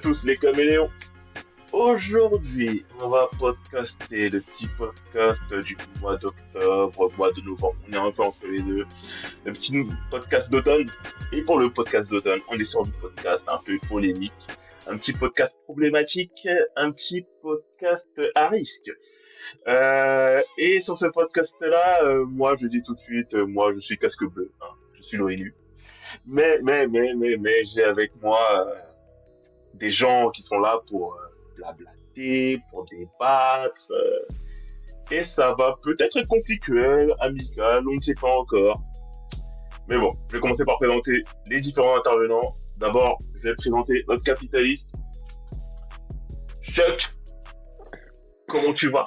Tous les caméléons. Aujourd'hui, on va podcaster le petit podcast du mois d'octobre, mois de novembre. On est un peu entre les deux. Le petit podcast d'automne. Et pour le podcast d'automne, on est sur du podcast un peu polémique, un petit podcast problématique, un petit podcast à risque. Euh, et sur ce podcast-là, euh, moi, je dis tout de suite, euh, moi, je suis casque bleu. hein. je suis l'ONU. Mais, mais, mais, mais, mais, j'ai avec moi des gens qui sont là pour euh, blablater, pour débattre. euh, et ça va peut-être être conflictuel, amical, on ne sait pas encore. Mais bon, je vais commencer par présenter les différents intervenants. D'abord, je vais présenter notre capitaliste. Chuck, comment tu vas?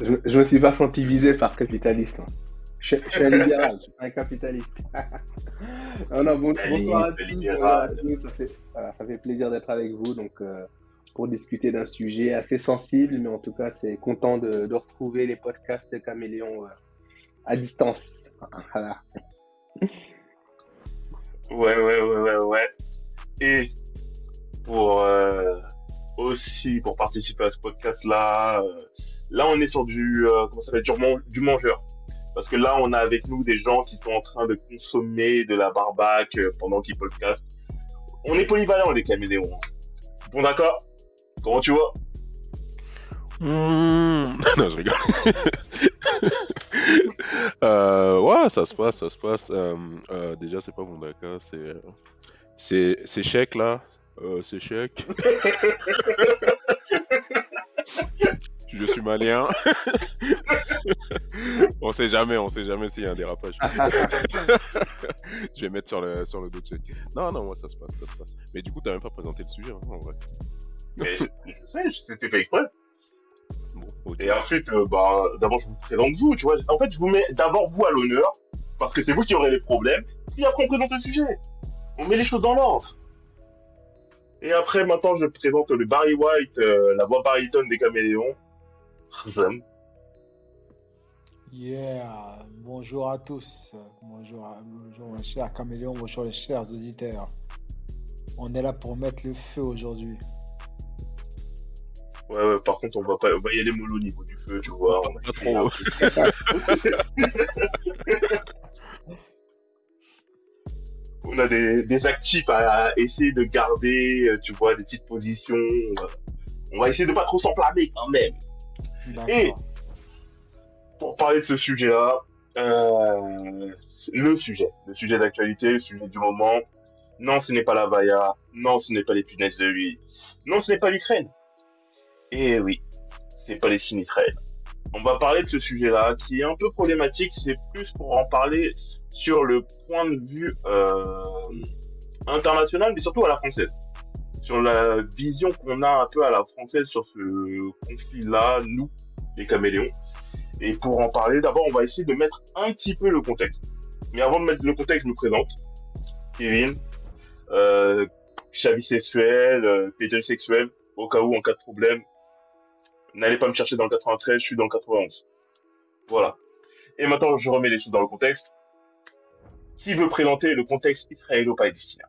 Je, je me suis pas senti visé par capitaliste. hein. Je, je suis un libéral, je suis un capitaliste. non, non, bon- bonsoir à tous. libéral. bonsoir à tous. Ça fait, voilà, ça fait plaisir d'être avec vous donc, euh, pour discuter d'un sujet assez sensible, mais en tout cas, c'est content de, retrouver les podcasts de Caméléon euh, à distance. Voilà. Ouais, ouais, ouais, ouais, ouais. Et pour euh, aussi pour participer à ce podcast-là, euh, là on est sur du comment ça s'appelle du, man- du mangeur. Parce que là on a avec nous des gens qui sont en train de consommer de la euh, pendant qu'ils podcastent. On est polyvalents les caméléons. hein. Bon d'accord Comment tu vois? Mmh. Non, je rigole. Euh, ouais, ça se passe, ça se passe. Euh, euh, déjà, c'est pas mon d'accord, c'est c'est c'est chèque là, Euh, c'est chèque. Je suis malien. on sait jamais, on sait jamais s'il y a un dérapage. Je vais mettre sur le sur le dos de. Non, non, moi ça se passe, ça se passe. Mais du coup, t'as même pas présenté le sujet, hein, en vrai. Mais je, je sais, c'était fait exprès. Bon. Et ensuite, euh, bah, d'abord, je vous présente vous, tu vois. En fait, je vous mets d'abord vous à l'honneur, parce que c'est vous qui aurez les problèmes. Puis après, on présente le sujet. On met les choses dans l'ordre. Et après, maintenant, je présente le Barry White, euh, la voix baryton des caméléons. Yeah, bonjour à tous. Bonjour, à- bonjour mon cher caméléon, bonjour les chers auditeurs. On est là pour mettre le feu aujourd'hui. Ouais, ouais, par contre, on va pas, on va y aller mollo au niveau du feu, tu vois. On va Pas trop. on a des, des actifs à essayer de garder, euh, tu vois, des petites positions. On va essayer de pas trop s'enflammer quand même. Et pour parler de ce sujet-là, euh, le sujet, le sujet d'actualité, le sujet du moment, non, ce n'est pas la Vaya, non, ce n'est pas les punaises de lui, non, ce n'est pas l'Ukraine. Et oui, c'est Palestine Israël. On va parler de ce sujet-là qui est un peu problématique, c'est plus pour en parler sur le point de vue euh, international, mais surtout à la française. Sur la vision qu'on a un peu à la française sur ce conflit-là, nous, les caméléons. Et pour en parler, d'abord, on va essayer de mettre un petit peu le contexte. Mais avant de mettre le contexte, je me présente. Kevin, euh, chavis sexuel, euh, sexuel, au cas où, en cas de problème, n'allez pas me chercher dans le 93, je suis dans le 91. Voilà. Et maintenant, je remets les choses dans le contexte. Qui veut présenter le contexte israélo-palestinien?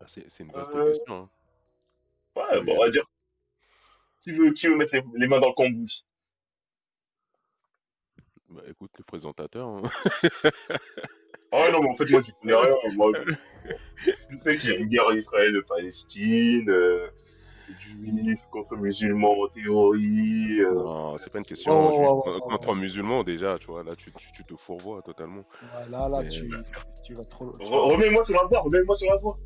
Ah, c'est une vaste Euh, question. hein. Ouais, bon, on va dire. Qui veut, qui veut mettre les, les mains dans le cambouis? Bah écoute, le présentateur. hein. Ah non, mais en fait, moi, j'y connais rien. Moi, je, je sais qu'il y a une guerre Israël-Palestine, euh, juifs contre musulmans en théorie. euh, Non, c'est pas une question Oh, juif- oh, oh, con- oh, contre oh. un musulman déjà, tu vois, là tu, tu, tu te fourvoies totalement. Ouais, là, là, tu, tu vas trop. Remets-moi sur la voie, remets-moi sur la voie.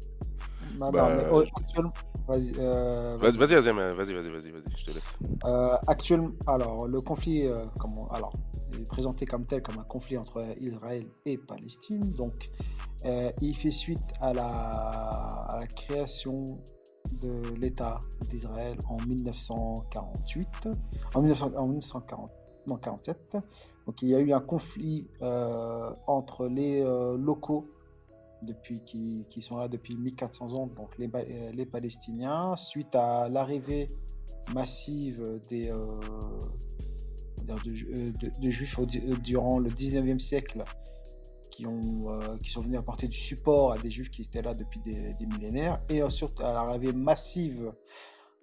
Non, Bah, non, mais je- au- actuellement, Vas-y, euh, Vas-y, vas-y, vas-y, vas-y, vas-y, vas-y, vas-y, je te laisse. Euh, actuellement, alors le conflit, euh, comment, alors, est présenté comme tel comme un conflit entre Israël et Palestine. Donc, euh, il fait suite à la, à la création de l'État d'Israël en 1948, en, 1900 en 1940, non, 47. Donc, il y a eu un conflit euh, entre les euh, locaux depuis qui, qui sont là depuis 1400 ans, donc les, euh, les Palestiniens, suite à l'arrivée massive des, de, Ju- de- de Juifs durant le 19e siècle qui, ont, euh, qui sont venus apporter du support à des Juifs qui étaient là depuis des, millénaires, et ensuite à l'arrivée massive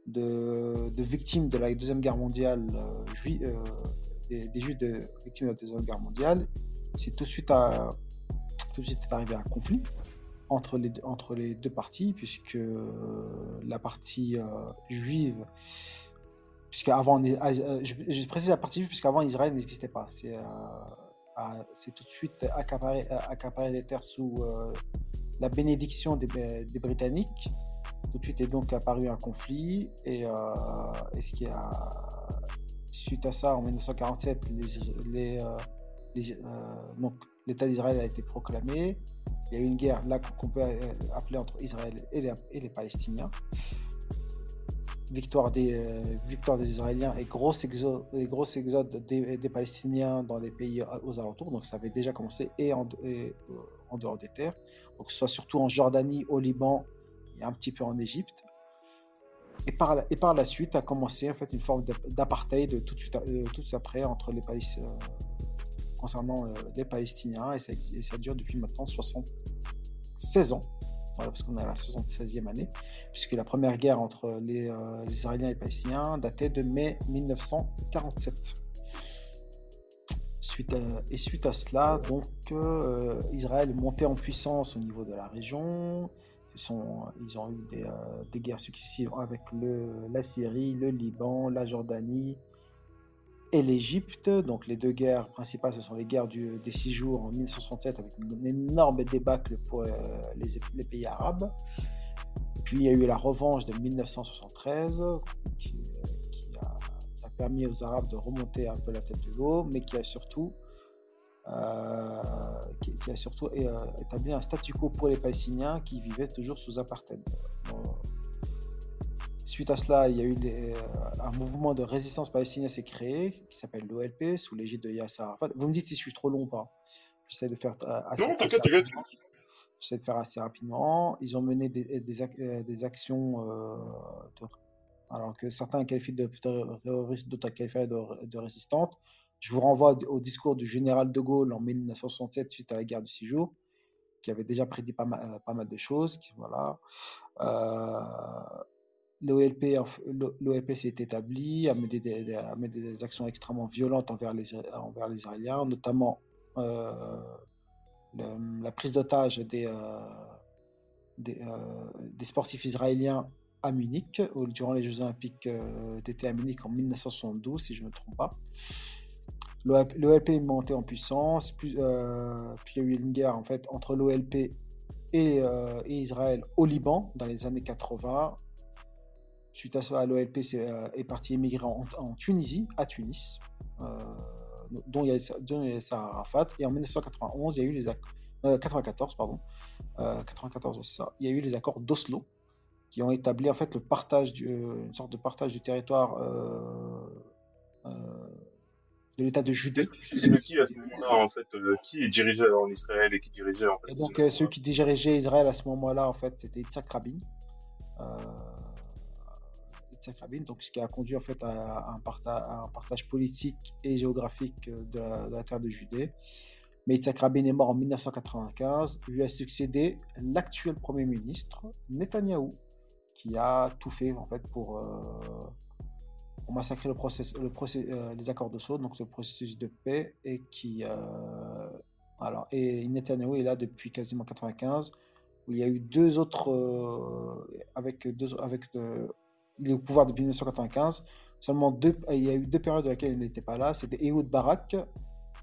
de, de victimes de la Deuxième Guerre mondiale, euh, euh, des, Juifs de, victimes de la Deuxième Guerre mondiale, c'est tout de suite à, tout de suite arrivé un conflit entre les, entre les deux parties, puisque euh, la partie euh, juive, puisqu'avant, euh, je, je précise la partie juive, puisqu'avant Israël n'existait pas. C'est euh, c'est tout de suite accaparé, des terres sous euh, la bénédiction des, Britanniques. Tout de suite est donc apparu un conflit, et, euh, ce qui a, suite à ça, en 1947, les, les, euh, donc, l'État d'Israël a été proclamé. Il y a eu une guerre là qu'on peut appeler entre Israël et les Palestiniens. Victoire des, euh, des Israéliens et gros exode, des, Palestiniens dans les pays aux alentours. Donc ça avait déjà commencé et en, euh, dehors des terres. Donc ce soit surtout en Jordanie, au Liban et un petit peu en Égypte. Et par, la, et par la suite a commencé en fait une forme d'ap- d'apartheid tout de suite, euh, tout de suite après entre les Palestiniens concernant euh, les Palestiniens et ça dure depuis maintenant 76 ans. Parce qu'on est à la 76e année, puisque la première guerre entre les, euh, les Israéliens et les Palestiniens datait de mai 1947. Suite à- et suite à cela, donc, euh, Israël monté en puissance au niveau de la région. Ils, ont eu des, euh, des guerres successives avec la Syrie, le Liban, la Jordanie, et l'Égypte. Donc les deux guerres principales, ce sont les guerres des six jours en 1967 avec une énorme débâcle pour euh, les, pays arabes. Puis il y a eu la revanche de 1973 qui, euh, qui a, permis aux Arabes de remonter un peu la tête de l'eau, mais qui a surtout, euh, qui, a surtout établi un statu quo pour les Palestiniens qui vivaient toujours sous apartheid. Suite à cela, il y a eu des- euh, un mouvement de résistance palestinien s'est créé, qui s'appelle l'OLP, sous l'égide de Yasser Arafat. Vous me dites si je suis trop long ou pas? J'essaie de faire euh, assez, Non, rapidement. J'essaie de faire assez rapidement. Ils ont mené des, euh, des actions, euh, de- alors que certains qualifient de terrorisme, d'autres qualifient de, de résistantes. Je vous renvoie au discours du général de Gaulle en 1967 suite à la guerre du six jours, qui avait déjà prédit pas mal, pas mal de choses. Qui, voilà. Euh, L'OLP, s'est établi, a mené des, actions extrêmement violentes envers les, envers les Israéliens, notamment euh, la prise d'otage des, euh, euh, des sportifs israéliens à Munich, durant les Jeux Olympiques d'été à Munich en 1972, si je ne me trompe pas. L'OLP est monté en puissance, euh, puis il y a eu une guerre en fait entre l'OLP et, et Israël au Liban dans les années 80. Suite à cela, l'OLP est, euh, est parti émigrer en, en Tunisie, à Tunis, euh, dont il y a Yasser Arafat. Et en 1991, il y a eu les accords, 94, pardon, euh, 94, ouais, c'est ça. Il y a eu les accords d'Oslo qui ont établi en fait le partage, du, une sorte de partage du territoire euh, euh, de l'État de Judée. C'est qui à ce moment-là, en fait, euh, qui dirigeait en Israël et qui dirigeait en fait Et donc, ceux qui dirigeaient Israël à ce moment-là, en fait, c'était Yitzhak Rabin. Rabin, donc ce qui a conduit en fait à un, partage politique et géographique euh, de la, terre de Judée. Mais Yitzhak Rabin est mort en 1995. Lui a succédé l'actuel Premier ministre, Netanyahou, qui a tout fait en fait pour, euh, massacrer le process, le process, euh, les accords de Sceaux, donc le processus de paix, et qui euh, alors, et Netanyahu est là depuis quasiment 95, où il y a eu deux autres, avec deux, avec de, au pouvoir depuis 1995. Seulement deux, il y a eu deux périodes dans lesquelles il n'était pas là. C'était Ehud Barak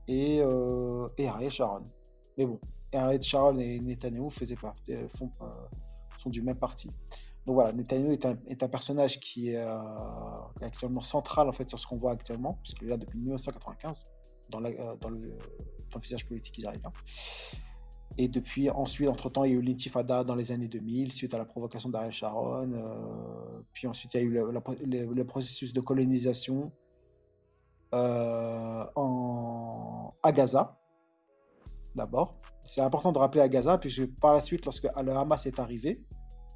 et, euh, et Ariel Sharon. Mais bon, Ariel Sharon et Netanyahu faisaient partie, font, euh, sont du même parti. Donc voilà, Netanyahu est un, est un personnage qui est, euh, actuellement central en fait sur ce qu'on voit actuellement, puisqu'il est là depuis 1995 dans, la- euh, dans, le, dans le visage politique israélien. Et depuis, ensuite, entre-temps, il y a eu l'intifada dans les années 2000, suite à la provocation d'Ariel Sharon. euh, puis ensuite, il y a eu le, la- le- le processus de colonisation euh, en, à Gaza, d'abord. C'est important de rappeler à Gaza, puisque par la suite, lorsque le Hamas est arrivé,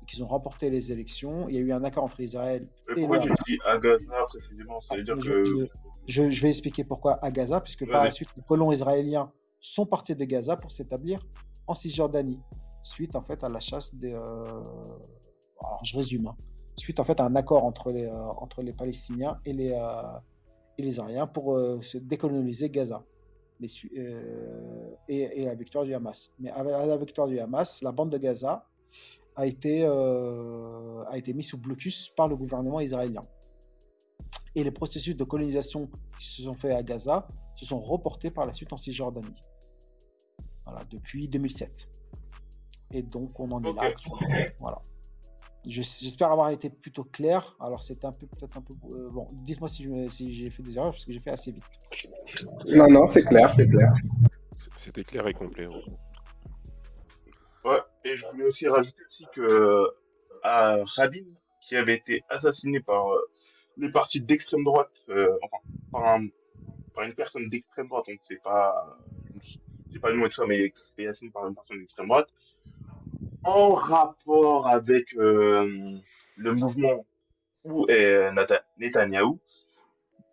et qu'ils ont remporté les élections, il y a eu un accord entre Israël Mais et pourquoi le tu dis à Gaza précisément? Ça veut dire Je, que. je- je- je vais expliquer pourquoi à Gaza, puisque par la suite, les colons israéliens sont partis de Gaza pour s'établir en Cisjordanie, suite en fait à la chasse des. euh, Alors je résume. hein. Suite fait à un accord entre les, euh, entre les Palestiniens et les, euh, et pour se décoloniser Gaza. Et, la victoire du Hamas. Mais avec la victoire du Hamas, la bande de Gaza a été, a été mise sous blocus par le gouvernement israélien et les processus de colonisation qui se sont faits à Gaza se sont reportés par la suite en Cisjordanie. Voilà, depuis 2007. Et donc on en est là. Actuellement. Voilà. Je- J'espère avoir été plutôt clair. Alors c'était un peu peut-être un peu euh, bon. Dites-moi si j'ai fait des erreurs parce que j'ai fait assez vite. Non, non, c'est clair, c'est clair. C'était clair et complet. ouais. Ouais, et je voulais aussi rajouter aussi que à Rabin, qui avait été assassiné par euh, les partis d'extrême droite, euh, enfin, par, un- par une personne d'extrême droite, donc c'est pas, c'est pas le mot de ça, mais qui s'était assassiné par une personne d'extrême droite, en rapport avec euh, le mouvement où est Netanyahou,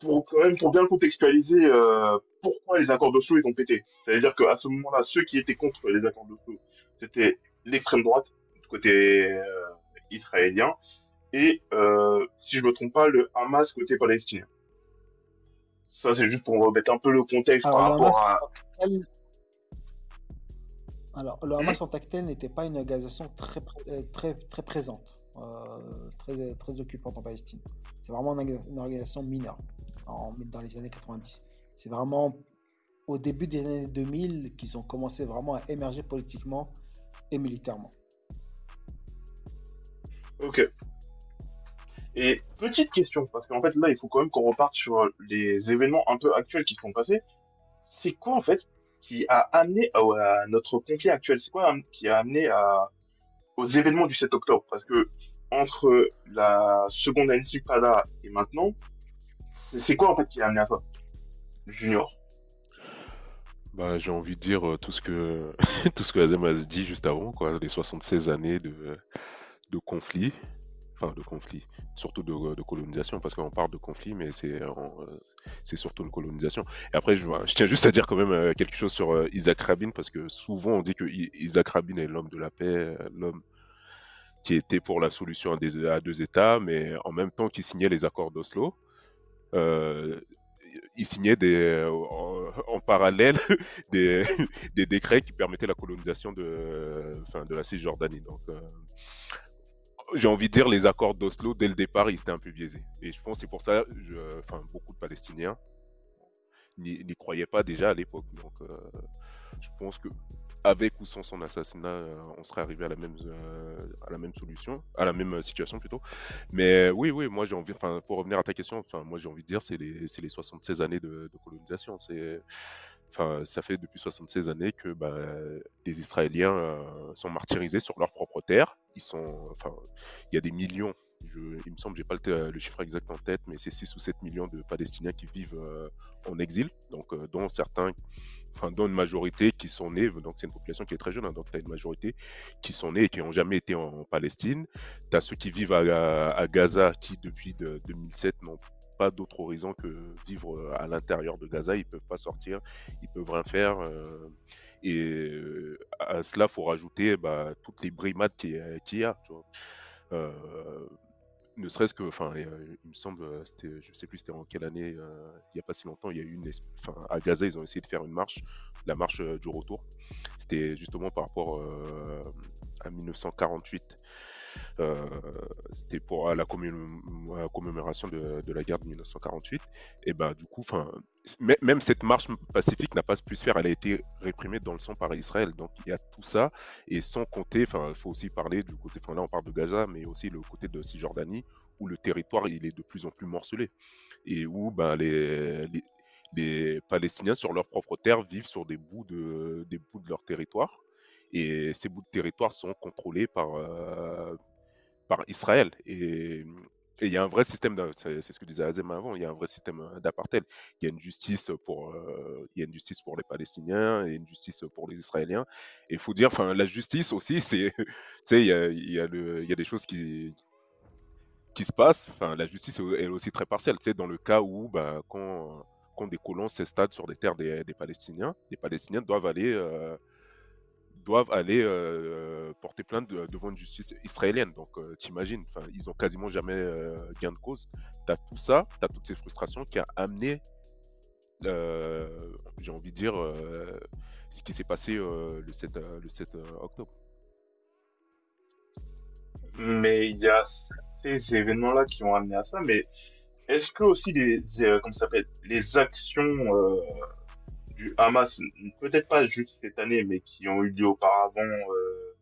pour quand même pour bien contextualiser euh, pourquoi les accords d'Oslo ils ont pété. C'est-à-dire qu'à ce moment-là, ceux qui étaient contre les accords d'Oslo, c'était l'extrême droite du côté euh, israélien et si je me trompe pas, le Hamas côté palestinien. Ça c'est juste pour remettre un peu le contexte Alors, par Hamas, rapport à. Alors, le Hamas en tant que tel n'était pas une organisation très, euh, très, très présente, euh, très, très occupante en Palestine. C'est vraiment une organisation mineure en, dans les années 90. C'est vraiment au début des années 2000 qu'ils ont commencé vraiment à émerger politiquement et militairement. Ok. Et petite question, parce qu'en fait là il faut quand même qu'on reparte sur les événements un peu actuels qui se sont passés. C'est quoi en fait qui a amené à, à notre conflit actuel? C'est quoi qui a amené à, aux événements du 7 octobre? Parce que entre la seconde intifada et maintenant, c'est c'est quoi en fait qui a amené à ça? Junior? Bah, j'ai envie de dire euh, tout ce que tout ce que Azem a dit juste avant, quoi, les 76 années de, de conflit, enfin de conflit, surtout de, de colonisation, parce qu'on parle de conflit, mais c'est euh, c'est surtout une colonisation. Et après, je, je tiens juste à dire quand même euh, quelque chose sur euh, Isaac Rabin, parce que souvent on dit que Isaac Rabin est l'homme de la paix, euh, l'homme qui était pour la solution à, deux États, mais en même temps qui signait les accords d'Oslo. Euh, il signait en, parallèle des, décrets qui permettaient la colonisation de, de la Cisjordanie. Donc, euh, j'ai envie de dire, les accords d'Oslo, dès le départ, ils étaient un peu biaisés. Et je pense que c'est pour ça, je, enfin, beaucoup de Palestiniens n'y croyaient pas déjà à l'époque. Donc, euh, je pense que avec ou sans son assassinat, euh, on serait arrivé à la même, euh, à la même solution, à la même situation plutôt. Mais oui, oui, moi j'ai envie, enfin, pour revenir à ta question, enfin, moi j'ai envie de dire, c'est les, les 76 années de, de colonisation. C'est, enfin, ça fait depuis 76 années que bah, les Israéliens euh, sont martyrisés sur leur propre terre. Il y a des millions. Il me semble, j'ai pas te- le chiffre exact en tête, mais c'est 6 ou 7 millions de Palestiniens qui vivent euh, en exil, donc euh, dont certains, enfin, dont une majorité qui sont nés, donc c'est une population qui est très jeune, hein, donc tu as une majorité qui sont nés et qui n'ont jamais été en, Palestine. Tu as ceux qui vivent à, Gaza qui, depuis de- 2007, n'ont pas d'autre horizon que vivre euh, à l'intérieur de Gaza. Ils peuvent pas sortir, ils peuvent rien faire. euh, et euh, à cela, faut rajouter bah, toutes les brimades qu'il y a. tu vois. Ne serait-ce que, enfin, il me semble, je sais plus c'était en quelle année, il n'y a pas si longtemps, il y a eu une, enfin, à Gaza, ils ont essayé de faire une marche, la marche du retour. C'était justement par rapport à 1948. C'était pour la, commémoration de, la guerre de 1948. Et ben du coup, même cette marche pacifique n'a pas pu se faire. Elle a été réprimée dans le sang par Israël. Donc il y a tout ça et sans compter, il faut aussi parler du côté. Enfin là, on parle de Gaza, mais aussi le côté de Cisjordanie où le territoire il est de plus en plus morcelé et où ben les, les, Palestiniens sur leur propre terre vivent sur des bouts de des bouts de leur territoire et ces bouts de territoire sont contrôlés par par Israël. Et il y a un vrai système, c'est ce que disait Azem avant, il y a un vrai système euh, d'apartheid. Il y a une justice pour, euh, il y a une justice pour les Palestiniens et une justice pour les Israéliens. Et il faut dire, enfin, la justice aussi, c'est, il y a, y, a des choses qui qui se passent. La justice est aussi très partielle. Tu dans le cas où, bah, quand, quand des colons s'installent sur des terres des, des, Palestiniens, les Palestiniens doivent aller euh, doivent aller euh, porter plainte devant une justice israélienne. Donc, euh, t'imagines, ils ont quasiment jamais euh, gain de cause. Tu as tout ça, tu as toutes ces frustrations qui a amené, j'ai envie de dire, ce qui s'est passé le 7, le 7 octobre. Mais il y a ces événements-là qui ont amené à ça, mais est-ce que aussi les, comment les actions du Hamas, peut-être pas juste cette année, mais qui ont eu lieu auparavant, euh,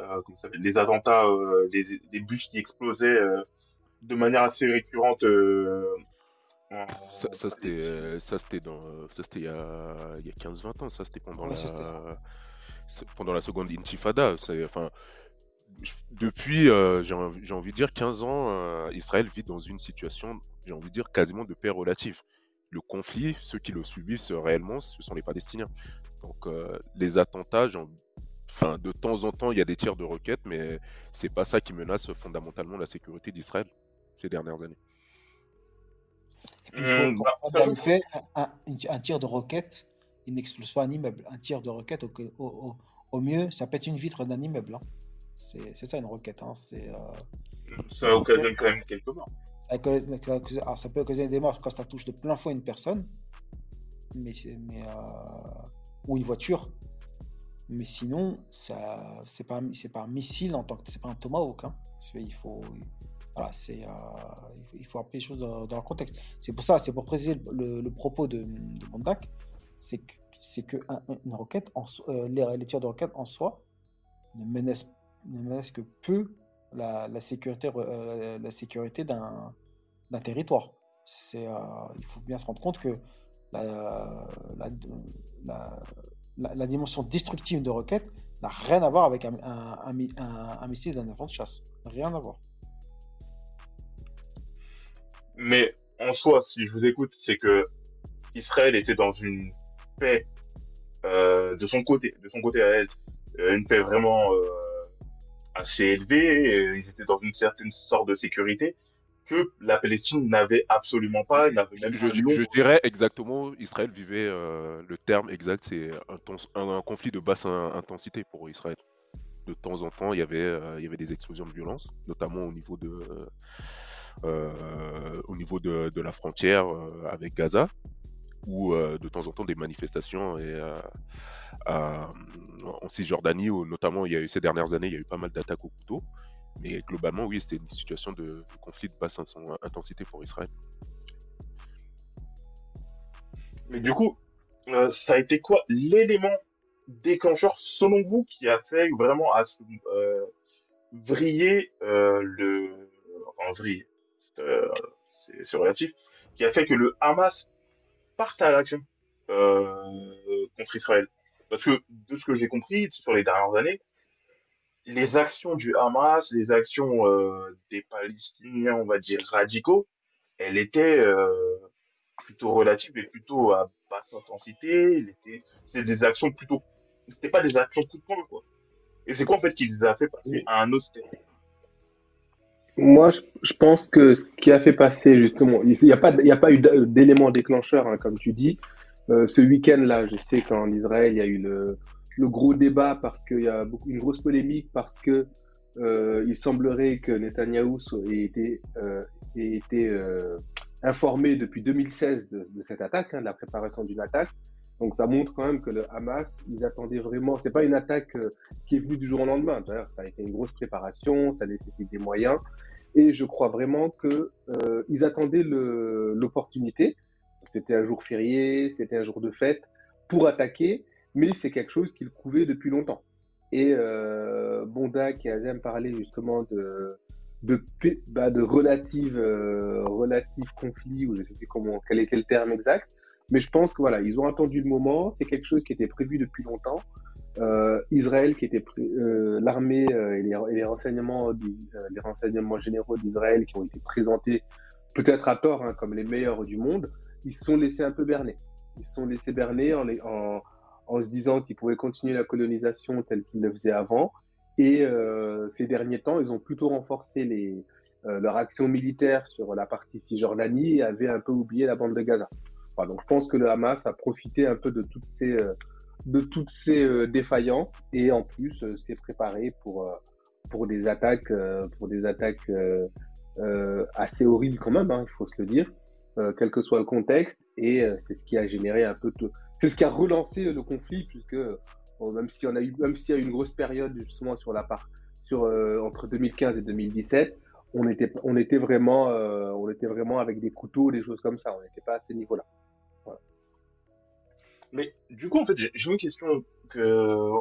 euh, des attentats, euh, des, bus qui explosaient de manière assez récurrente. ça, c'était ça c'était dans ça c'était il y a, 15-20 ans ça c'était pendant la pendant la seconde intifada enfin depuis j'ai envie de dire 15 ans Israël vit dans une situation j'ai envie de dire quasiment de paix relative le conflit, ceux qui le subissent réellement, ce sont les Palestiniens. Donc euh, les attentats, enfin, de temps en temps, il y a des tirs de roquettes, mais c'est pas ça qui menace fondamentalement la sécurité d'Israël ces dernières années. il faut, bah, fait, un, tir de roquette, il n'explose pas un immeuble. Un tir de roquette, au, mieux, ça pète une vitre d'un immeuble. Hein. C'est ça une roquette. Hein. Euh, ça occasionne quand même quelques morts. Ça peut occasionner des morts quand ça touche de plein fouet une personne, mais, euh, ou une voiture. Mais sinon, ça, c'est pas, pas un missile en tant que, c'est pas un tomahawk. Hein. Il faut, voilà, euh, il, faut, appeler les choses dans, le contexte. C'est pour ça, c'est pour préciser le, propos de, de Mondak, c'est que, que une roquette, euh, les, tirs de roquette en soi ne menacent, ne menacent que peu la, sécurité, la sécurité d'un territoire. C'est, euh, il faut bien se rendre compte que la, dimension destructive de roquette n'a rien à voir avec un, missile d'un avion de chasse. Rien à voir. Mais en soi, si je vous écoute, c'est que Israël était dans une paix euh, de son côté, de son côté à elle, une paix vraiment assez élevé, ils étaient dans une certaine sorte de sécurité que la Palestine n'avait absolument pas. Même je, dirais exactement, Israël vivait euh, le terme exact, c'est un, conflit de basse intensité pour Israël. De temps en temps, il y avait, euh, il y avait des explosions de violence, notamment au niveau de, euh, au niveau de, de la frontière avec Gaza, ou de temps en temps des manifestations et en Cisjordanie, où notamment il y a eu ces dernières années, il y a eu pas mal d'attaques au couteau. Mais globalement, oui, c'était une situation de, conflit de basse intensité pour Israël. Mais du coup, euh, ça a été quoi l'élément déclencheur, selon vous, qui a fait vraiment à euh, vriller euh, le. Enfin, vriller, c'est relatif, qui a fait que le Hamas parte à l'action contre Israël parce que de ce que j'ai compris sur les dernières années, les actions du Hamas, les actions euh, des Palestiniens, on va dire radicaux, elles étaient euh, plutôt relatives et plutôt à basse intensité. C'était des actions plutôt, c'était pas des actions coup de quoi. Et c'est quoi en fait qui les a fait passer à un autre stade moi, je, pense que ce qui a fait passer justement, il n'y a pas, a pas eu d'élément déclencheur, hein, comme tu dis. Euh, ce week-end-là, je sais qu'en Israël, il y a eu le, gros débat parce qu'il y a beaucoup, une grosse polémique parce que euh, il semblerait que Netanyahou ait été, euh, été informé depuis 2016 de, cette attaque, hein, de la préparation d'une attaque. Donc ça montre quand même que le Hamas, ils attendaient vraiment. C'est pas une attaque euh, qui est venue du jour au lendemain. Ça a été une grosse préparation, ça a nécessité des moyens. Et je crois vraiment que euh, ils attendaient l'opportunité. C'était un jour férié, c'était un jour de fête pour attaquer, mais c'est quelque chose qu'ils couvaient depuis longtemps. Et euh, Bonda qui a même parlé justement de de, bah, de relative euh, relative conflit ou je sais plus comment quel était le terme exact mais je pense que voilà, ils ont attendu le moment. C'est quelque chose qui était prévu depuis longtemps. Euh, Israël, qui était euh, l'armée euh, et, les, renseignements, euh, les renseignements généraux d'Israël, qui ont été présentés peut-être à tort hein, comme les meilleurs du monde, ils se sont laissés un peu berner. Ils se sont laissés berner en, en, en se disant qu'ils pouvaient continuer la colonisation telle qu'ils le faisaient avant. Et euh, ces derniers temps, ils ont plutôt renforcé les, leur action militaire sur la partie Cisjordanie et avaient un peu oublié la bande de Gaza donc je pense que le Hamas a profité un peu de toutes ces, euh, euh, défaillances et en plus euh, s'est préparé pour, pour des attaques, pour des attaques assez horribles quand même, hein, il faut se le dire, quel que soit le contexte. Et c'est ce qui a généré un peu tout. C'est ce qui a relancé le conflit, puisque même si on a eu, même s'il y a eu une grosse période justement sur la part, sur entre 2015 et 2017, on était, on était vraiment, on était vraiment avec des couteaux, des choses comme ça. On n'était pas à ces niveaux-là. Mais du coup, en fait, j'ai une question que,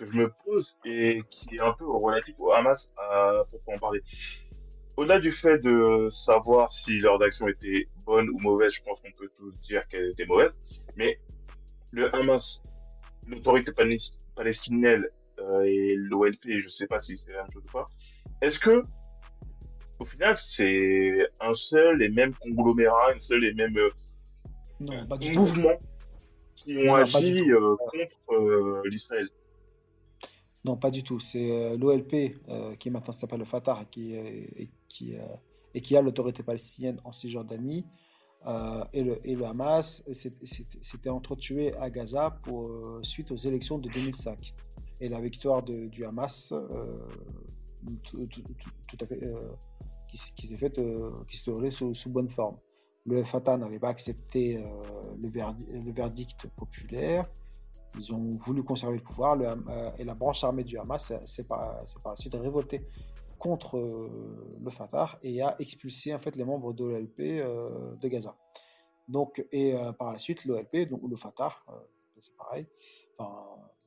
je me pose et qui est un peu relative au Hamas à en parler. Au-delà du fait de savoir si leur action était bonne ou mauvaise, je pense qu'on peut tous dire qu'elle était mauvaise. Mais le Hamas, l'autorité palestinienne euh, et l'OLP, je ne sais pas si c'est la même chose ou pas. Est-ce que, au final, c'est un seul et même conglomérat, un seul et même euh, non, pas du mouvement qui ont agi euh, contre euh, l'Israël? Non, pas du tout. C'est euh, l'OLP, qui maintenant s'appelle le Fatah, qui, et, qui, et qui a l'autorité palestinienne en Cisjordanie. Et, le, et le Hamas s'était entretué à Gaza pour, suite aux élections de 2005. Et la victoire du Hamas, fait, qui, s'est faite, qui déroulée sous, bonne forme. Le Fatah n'avait pas accepté euh, le, verdict populaire. Ils ont voulu conserver le pouvoir euh, et la branche armée du Hamas s'est par, la suite révoltée contre euh, le Fatah et a expulsé en fait les membres de l'OLP de Gaza. Donc, et par la suite, l'OLP, donc le Fatah, c'est pareil, enfin,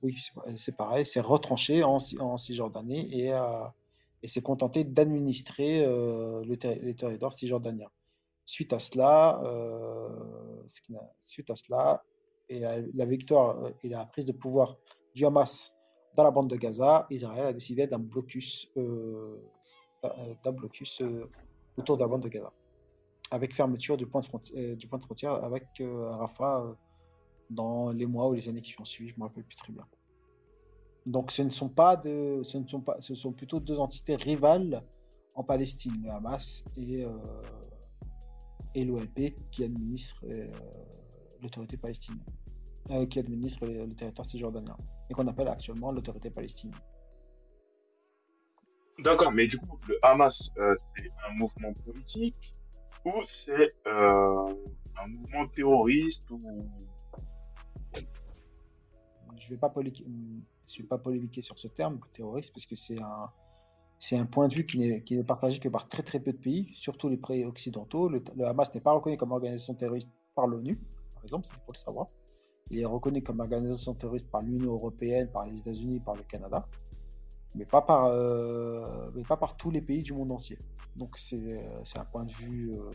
oui, c'est pareil, s'est retranché en, en Cisjordanie et, et s'est contenté d'administrer le, les territoires cisjordaniens. Suite à cela, euh, suite à cela, et la, victoire euh, et la prise de pouvoir du Hamas dans la bande de Gaza, Israël a décidé d'un blocus, euh, d'un blocus autour de la bande de Gaza, avec fermeture du point de frontière, du point de frontière avec Rafah dans les mois ou les années qui ont suivi, je ne me rappelle plus très bien. Donc ce ne sont pas ce ne sont pas, ce sont plutôt deux entités rivales en Palestine, le Hamas et et l'OLP qui administre euh, l'autorité palestinienne, euh, qui administre le, territoire cisjordanien, et qu'on appelle actuellement l'autorité palestinienne. D'accord, mais du coup, le Hamas, euh, c'est un mouvement politique ou c'est un mouvement terroriste ou... Je ne vais pas, je vais pas polémiquer sur ce terme, terroriste, parce que c'est un, c'est un point de vue qui n'est partagé que par très très peu de pays, surtout les pays occidentaux. Le, Hamas n'est pas reconnu comme organisation terroriste par l'ONU, par exemple, il faut le savoir. Il est reconnu comme organisation terroriste par l'Union européenne, par les États-Unis, par le Canada, mais pas par, euh, mais pas par tous les pays du monde entier. Donc c'est un point de vue euh,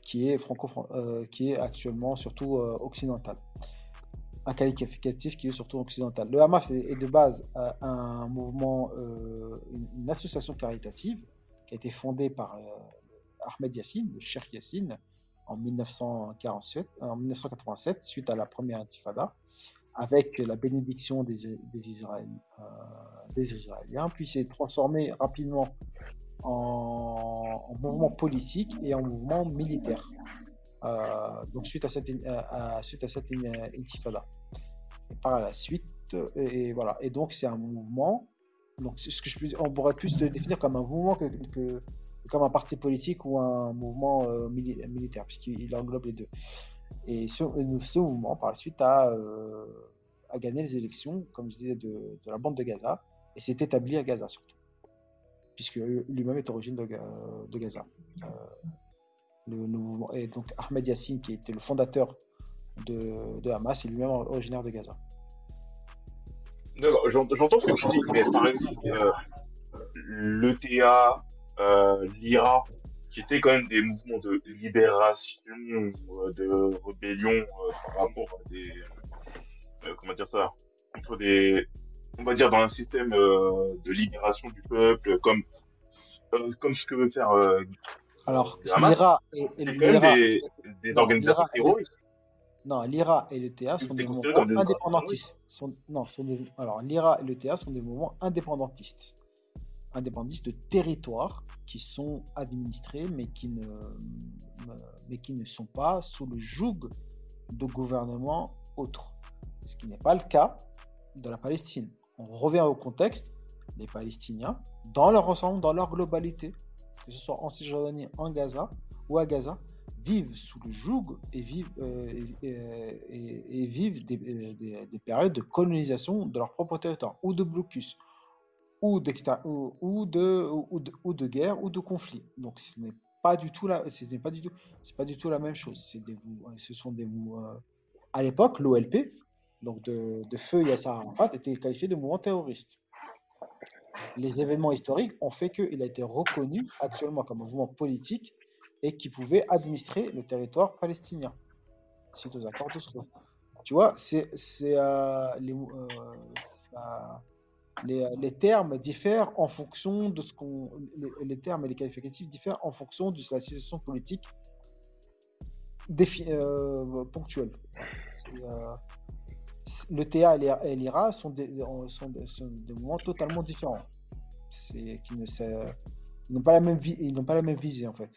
qui est franco euh, qui est actuellement surtout occidental un qualificatif qui est surtout occidental. Le Hamas est, de base euh, un mouvement, euh, une, association caritative qui a été fondée par euh, Ahmed Yassine, le Cheikh Yassine, en, 1947, en 1987, suite à la première intifada, avec la bénédiction des, des, Israéliens, Israéliens, puis s'est transformé rapidement en, en, mouvement politique et en mouvement militaire. Euh, donc suite à cette, euh, suite à cette intifada. Et par la suite, et, voilà. Et donc c'est un mouvement. Donc ce que je peux, on pourrait plus le définir comme un mouvement que comme un parti politique ou un mouvement euh, militaire, puisqu'il englobe les deux. Et ce, ce mouvement, par la suite, a, euh, a gagné les élections, comme je disais, de, la bande de Gaza, et s'est établi à Gaza surtout, puisque lui-même est origine de, Ga- de Gaza. Euh, le, et donc Ahmed Yassine, qui était le fondateur de, de Hamas, est lui-même originaire de Gaza. J'entends ce que tu dis, mais par exemple, l'ETA, l'IRA, qui étaient quand même des mouvements de libération, euh, de rébellion euh, par rapport à des, euh, comment dire ça, contre des, on va dire dans un système euh, de libération du peuple, comme, euh, comme ce que veut faire euh, Alors, l'IRA et, et l'IRA- des, des non, organisations terroristes. Non, l'IRA et le TA sont des mouvements indépendantistes. Sont- non, sont des- alors l'IRA et le TA sont des mouvements indépendantistes. Indépendantistes de territoires qui sont administrés mais qui ne, mais qui ne sont pas sous le joug de gouvernements autres. Ce qui n'est pas le cas de la Palestine. On revient au contexte, les Palestiniens, dans leur ensemble, dans leur globalité, que ce soit en Cisjordanie, en Gaza ou à Gaza, vivent sous le joug et vivent, euh, et, vivent euh, des- des périodes de colonisation de leur propre territoire, ou de blocus, ou, d'exta- ou, de, ou, de, ou de guerre, ou de conflit. Donc ce n'est pas du tout la, ce n'est pas du tout, c'est pas du tout la même chose. Des, mou- ce sont des mou- euh, à l'époque, l'OLP, donc de, de feu Yasser Arafat, était qualifié de mouvement terroriste. Les événements historiques ont fait qu'il a été reconnu actuellement comme un mouvement politique et qui pouvait administrer le territoire palestinien suite aux accords d'Oslo. Tu vois, c'est, c'est, euh, euh, les, les termes diffèrent en fonction de ce qu'on. Les, les termes et les qualificatifs diffèrent en fonction de la situation politique défi- euh, ponctuelle. Euh, le TA et l'IRA- l'IRA sont des, sont, des- sont des mouvements totalement différents. C'est, qui ne, c'est- ils n'ont pas la même vi- ils n'ont pas la même visée en fait.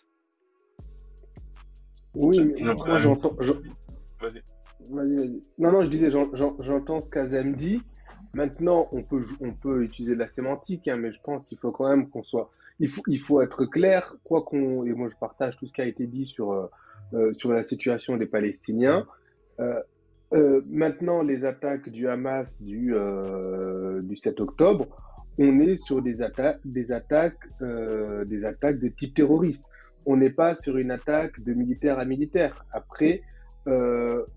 Oui, mais moi j'entends. je- Vas-y. Vas-y, vas-y. Non, non, je disais, j'en- j'en- j'entends ce qu'Azem dit. Maintenant, on peut, on peut utiliser de la sémantique, hein, mais je pense qu'il faut quand même qu'on soit. Il faut, il faut être clair, quoi qu'on. Et moi, je partage tout ce qui a été dit sur, euh, euh, sur la situation des Palestiniens. Euh, euh, maintenant, les attaques du Hamas du, euh, du 7 octobre, on est sur des attaques, des attaques, euh, des attaques de type terroriste. On n'est pas sur une attaque de militaire à militaire. Après,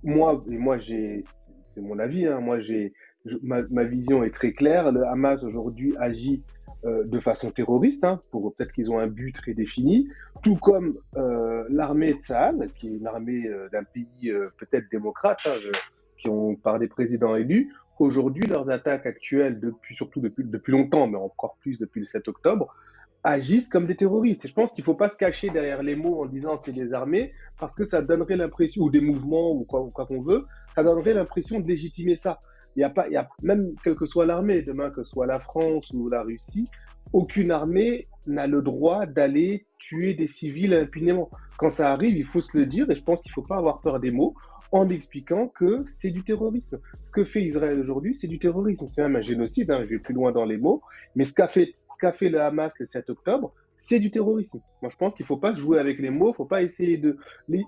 moi, et moi j'ai, c'est mon avis, hein, moi j'ai, ma, vision est très claire. Le Hamas aujourd'hui agit euh, de façon terroriste, hein, pour peut-être qu'ils ont un but très défini, tout comme euh, l'armée de Tsahal, qui est une armée euh, d'un pays peut-être démocrate, hein, qui ont par des présidents élus. Aujourd'hui, leurs attaques actuelles, depuis surtout depuis depuis longtemps, mais encore plus depuis le 7 octobre, agissent comme des terroristes. Et je pense qu'il ne faut pas se cacher derrière les mots en disant c'est des armées, parce que ça donnerait l'impression, ou des mouvements, ou quoi, ou quoi qu'on veut, ça donnerait l'impression de légitimer ça. Il y a pas, il y a, même quelle que soit l'armée, demain que ce soit la France ou la Russie, aucune armée n'a le droit d'aller tuer des civils impunément. Quand ça arrive, il faut se le dire, et je pense qu'il ne faut pas avoir peur des mots, en expliquant que c'est du terrorisme. Ce que fait Israël aujourd'hui, c'est du terrorisme. C'est même un génocide, hein, je vais plus loin dans les mots, mais ce qu'a fait, ce fait le Hamas le 7 octobre, c'est du terrorisme. Moi, je pense qu'il ne faut pas jouer avec les mots, il ne faut pas essayer de, les-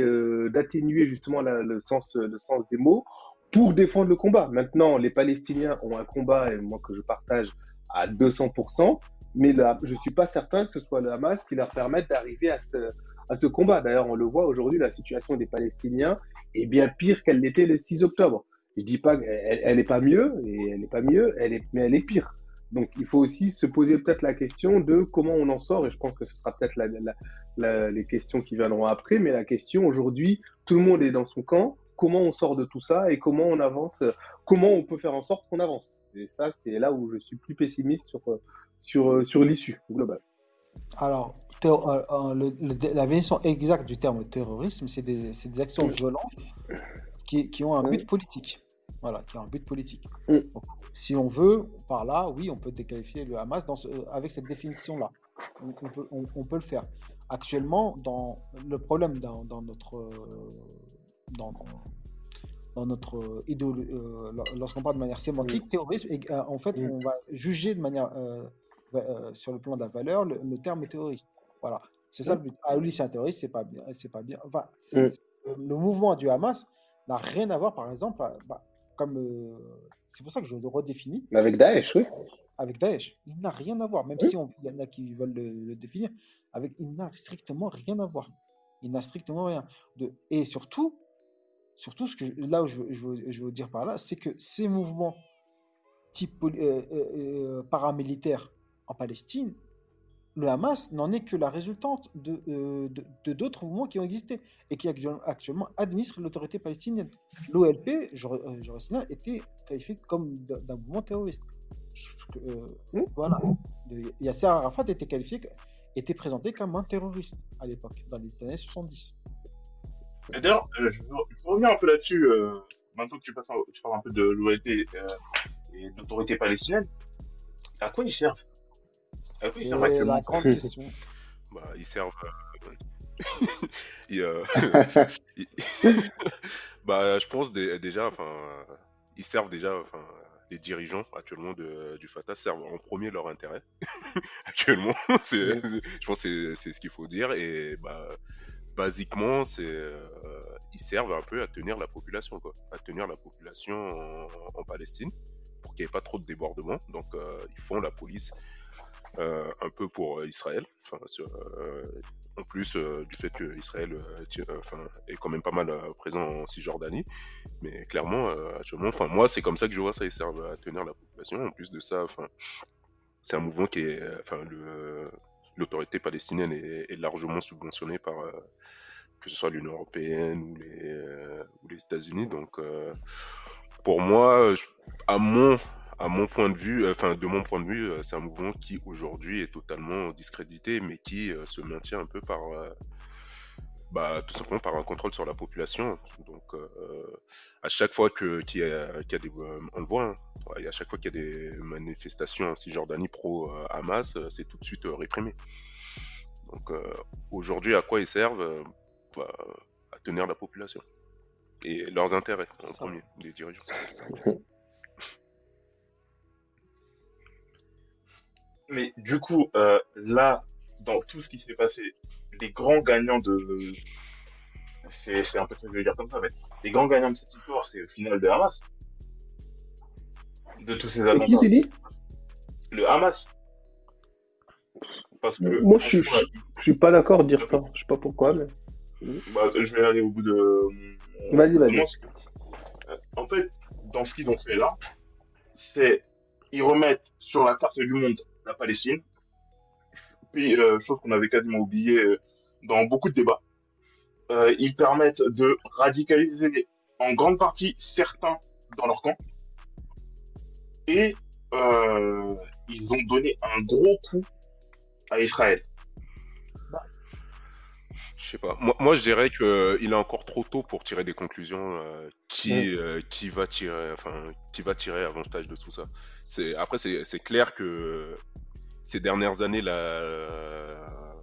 euh, d'atténuer justement le, sens, le sens des mots pour défendre le combat. Maintenant, les Palestiniens ont un combat, et moi que je partage à 200%, mais là, je ne suis pas certain que ce soit le Hamas qui leur permette d'arriver à ce, combat. D'ailleurs, on le voit aujourd'hui, la situation des Palestiniens est bien pire qu'elle l'était le 6 octobre. Je dis pas qu'elle elle est pas mieux, et elle n'est pas mieux, elle est, mais elle est pire. Donc, il faut aussi se poser peut-être la question de comment on en sort, et je pense que ce sera peut-être la- les questions qui viendront après, mais la question aujourd'hui, tout le monde est dans son camp, comment on sort de tout ça et comment on avance, euh, comment on peut faire en sorte qu'on avance. Et ça, c'est là où je suis plus pessimiste sur, euh, sur, euh, sur l'issue globale. Alors, terro- euh, le- le- la définition exacte du terme terrorisme, c'est des, des actions violentes qui, qui ont un but politique. Voilà, qui ont un but politique. Donc, si on veut, par là, oui, on peut déqualifier le Hamas dans ce- avec cette définition-là. On, on peut, on- on peut le faire. Actuellement, dans le problème dans, dans notre dans, dans notre idéologie, lorsqu'on parle de manière sémantique, terrorisme, et, euh, en fait, on va juger de manière euh, euh, sur le plan de la valeur le, le terme terroriste. Voilà, c'est ça le but. Ah oui, c'est un terroriste, c'est pas bien, c'est pas bien. Enfin, le mouvement du Hamas n'a rien à voir, par exemple, à- bah, comme euh, c'est pour ça que je le redéfinis Mais avec Daesh, oui. avec Daesh. Il n'a rien à voir, même Oui. si on- il y en a qui veulent le, le définir, avec, il n'a strictement rien à voir. Il n'a strictement rien. De, et surtout, surtout ce que je- là où je veux, je veux- je veux dire par là, c'est que ces mouvements type euh, euh, euh, paramilitaires en Palestine, le Hamas n'en est que la résultante de euh, de- de d'autres mouvements qui ont existé et qui actu- actuellement administrent l'autorité palestinienne. L'OLP, je, je était qualifié comme d'un mouvement terroriste. Voilà. Yasser Arafat était qualifié, était présenté comme un terroriste à l'époque, dans les années 70. Et d'ailleurs, euh, je, je revenir un peu là-dessus, euh, maintenant que tu, passes un- tu parles un peu de l'OLP euh, et de l'autorité palestinienne. À quoi ils servent? À quoi ils C'est servent actuellement la grande question. Bah, ils servent. euh, ils, euh, bah, je pense dé- déjà, enfin, ils servent déjà, enfin, les dirigeants actuellement de, du Fatah servent en premier leur intérêt. actuellement, c'est, Oui. c'est- je pense que c'est, c'est ce qu'il faut dire. Et bah, basiquement, euh, ils servent un peu à tenir la population, à tenir la population en, Palestine pour qu'il n'y ait pas trop de débordements. Donc, euh, ils font la police euh, un peu pour Israël. En plus du fait que Israël est quand même pas mal présent en Cisjordanie. Mais clairement, moi, c'est comme ça que je vois ça. Ils servent à tenir la population. En plus de ça, c'est un mouvement qui est, l'autorité palestinienne est, largement subventionnée par euh, que ce soit l'Union européenne ou les, euh, ou les États-Unis. Donc, euh, pour moi, à mon à mon point de vue, enfin de mon point de vue, c'est un mouvement qui aujourd'hui est totalement discrédité, mais qui se maintient un peu par, bah, tout simplement par un contrôle sur la population. Donc, euh, à chaque fois que qu'il y a, qu'il y a des, euh, on le voit, hein, ouais, à chaque fois qu'il y a des manifestations en Cisjordanie pro euh, Hamas, euh, c'est tout de suite euh, réprimé. Donc, aujourd'hui, à quoi ils servent bah, À tenir la population et leurs intérêts en premier des dirigeants. Mais du coup, là, dans tout ce qui s'est passé, les grands gagnants de. C'est un peu ce que je veux dire comme ça, mais les grands gagnants de cette histoire, c'est au final le Hamas. De tous ces Et qui attentats. tu dis? Le Hamas. Parce que. Moi, je, je, suis pas d'accord de dire ça. Je sais pas pourquoi, mais. bah, je vais aller au bout de. Vas-y, vas-y. Que- Euh, En fait, dans ce qu'ils ont fait là, c'est. Ils remettent sur la carte du monde la Palestine. Puis, euh, chose qu'on avait quasiment oublié euh, dans beaucoup de débats. Euh, ils permettent de radicaliser en grande partie certains dans leur camp. Et euh, ils ont donné un gros coup à Israël. Je sais pas. Moi, moi, je dirais que euh, il est encore trop tôt pour tirer des conclusions. euh, qui, euh, qui va tirer, enfin, qui va tirer avantage de tout ça. C'est après, c'est c'est clair que ces dernières années, la,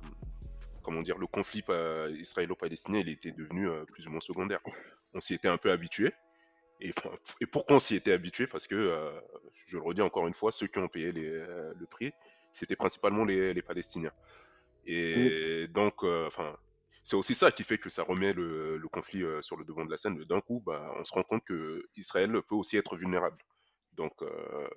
comment dire, le conflit pa- israélo-palestinien, il était devenu euh, plus ou moins secondaire. On s'y était un peu habitué. Et, et pourquoi on s'y était habitué? Parce que, euh, je le redis encore une fois, ceux qui ont payé les, euh, le prix, c'était principalement les, les Palestiniens. Et donc, euh, enfin, c'est aussi ça qui fait que ça remet le, le conflit euh, sur le devant de la scène. D'un coup, bah, on se rend compte que Israël peut aussi être vulnérable. Donc, euh,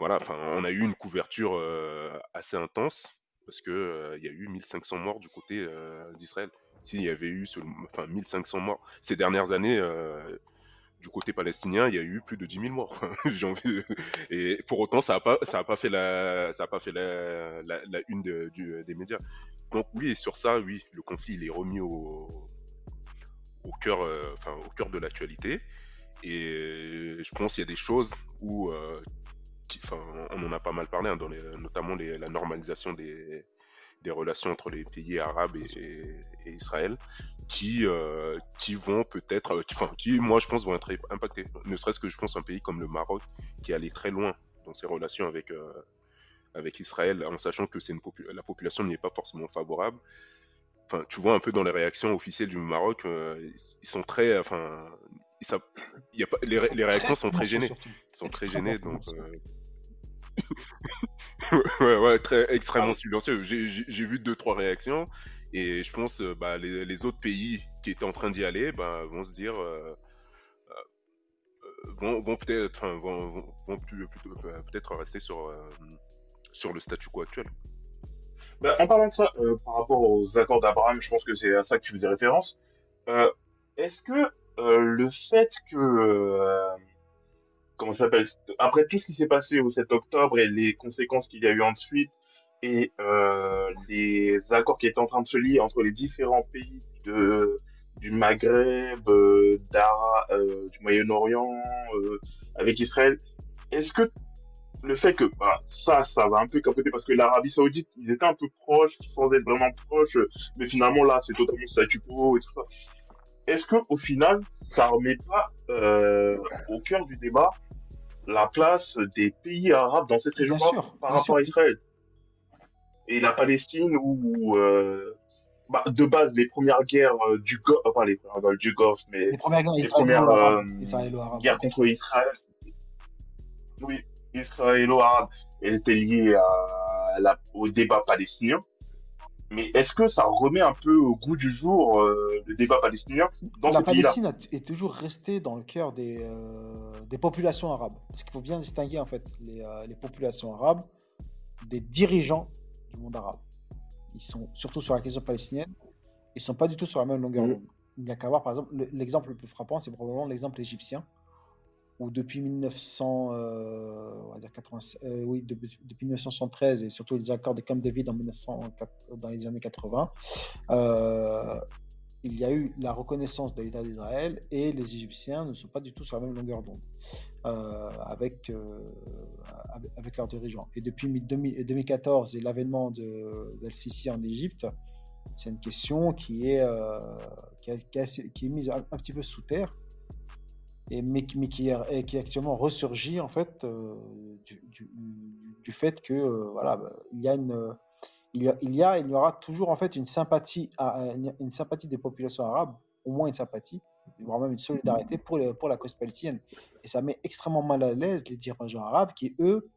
voilà, on a eu une couverture euh, assez intense parce que euh, il y a eu 1500 morts du côté euh, d'Israël. S'il y avait eu enfin, 1500 morts ces dernières années. du côté palestinien, il y a eu plus de 10 000 morts. Envie- Et pour autant, ça n'a pas, pas fait la, pas fait la, une des médias. Donc oui, sur ça, oui, le conflit il est remis au, au cœur, au cœur de l'actualité. Et je pense qu'il y a des choses où, enfin, on en a pas mal parlé, hein, dans les, notamment les- la normalisation des, des relations entre les pays arabes et, Israël, qui, euh, qui vont peut-être, euh, qui, enfin, qui, moi je pense, vont être impactés. Ne serait-ce que je pense un pays comme le Maroc, qui est allé très loin dans ses relations avec, euh, avec Israël, en sachant que c'est une popu- la population n'y est pas forcément favorable. Enfin, tu vois un peu dans les réactions officielles du Maroc, euh, ils, ils sont très, enfin, ils savent- il y a pas, les, ré- les réactions sont très gênées. Ils sont très gênées, donc. ouais, ouais, très extrêmement silencieux. J'ai- vu deux trois réactions Et je pense euh, bah, les, les autres pays qui étaient en train d'y aller bah, vont se dire, euh, euh, vont, vont peut-être, enfin, vont, vont, vont plus- plutôt, peut-être rester sur, euh, sur le statu quo actuel. Ben, en parlant de ça, par rapport aux accords d'Abraham, je pense que c'est à ça que tu faisais référence. Est-ce que le fait que, comment s'appelle, après tout ce qui s'est passé au 7 octobre et les conséquences qu'il y a eu ensuite, et euh, les accords qui étaient en train de se lier entre les différents pays de, du Maghreb, euh, euh, du Moyen-Orient, euh, avec Israël, est-ce que le fait que bah, ça, ça va un peu capoter parce que l'Arabie Saoudite, ils étaient un peu proches, sans être vraiment proches, mais finalement là, c'est totalement statu quo et tout ça. Est-ce que au final, ça remet pas au cœur du débat la place des pays arabes dans cette région sûr, par bien rapport sûr. à Israël et la Palestine où euh, bah, de base les premières guerres euh, du Golfe, enfin les premières guerres du Golfe, mais Les premières guerres les premières israélo-arabes. euh, Israélo-arabes. guerres contre Israël, oui, israélo-arabe, elles étaient liées à la- au débat palestinien. Mais est-ce que ça remet un peu au goût du jour euh, le débat palestinien dans La Palestine est toujours restée dans le cœur des, euh, des populations arabes. Parce qu'il faut bien distinguer en fait les, euh, les populations arabes des dirigeants du monde arabe. Ils sont surtout sur la question palestinienne, ils sont pas du tout sur la même longueur Mhm. d'onde. Il n'y a qu'à voir par exemple le- l'exemple le plus frappant, c'est probablement l'exemple égyptien, où depuis 1900, euh, on va dire 80, euh, oui, depuis, depuis 1973 et surtout les accords de Camp David en 1904 dans les années 80, euh, il y a eu la reconnaissance de l'État d'Israël et les Égyptiens ne sont pas du tout sur la même longueur d'onde avec, leurs dirigeants. Et depuis mi- 2000 2014 et l'avènement d'Al-Sisi en Égypte, c'est une question qui est, mise un petit peu sous terre, mais, qui- est, actuellement ressurgit en fait euh, du, fait que euh, voilà, bah, il y a une il y, a, il y aura toujours en fait une sympathie, une, sympathie des populations arabes, au moins une sympathie, voire même une solidarité pour, pour la cause palestinienne. Et ça met extrêmement mal à l'aise les dirigeants arabes qui, eux,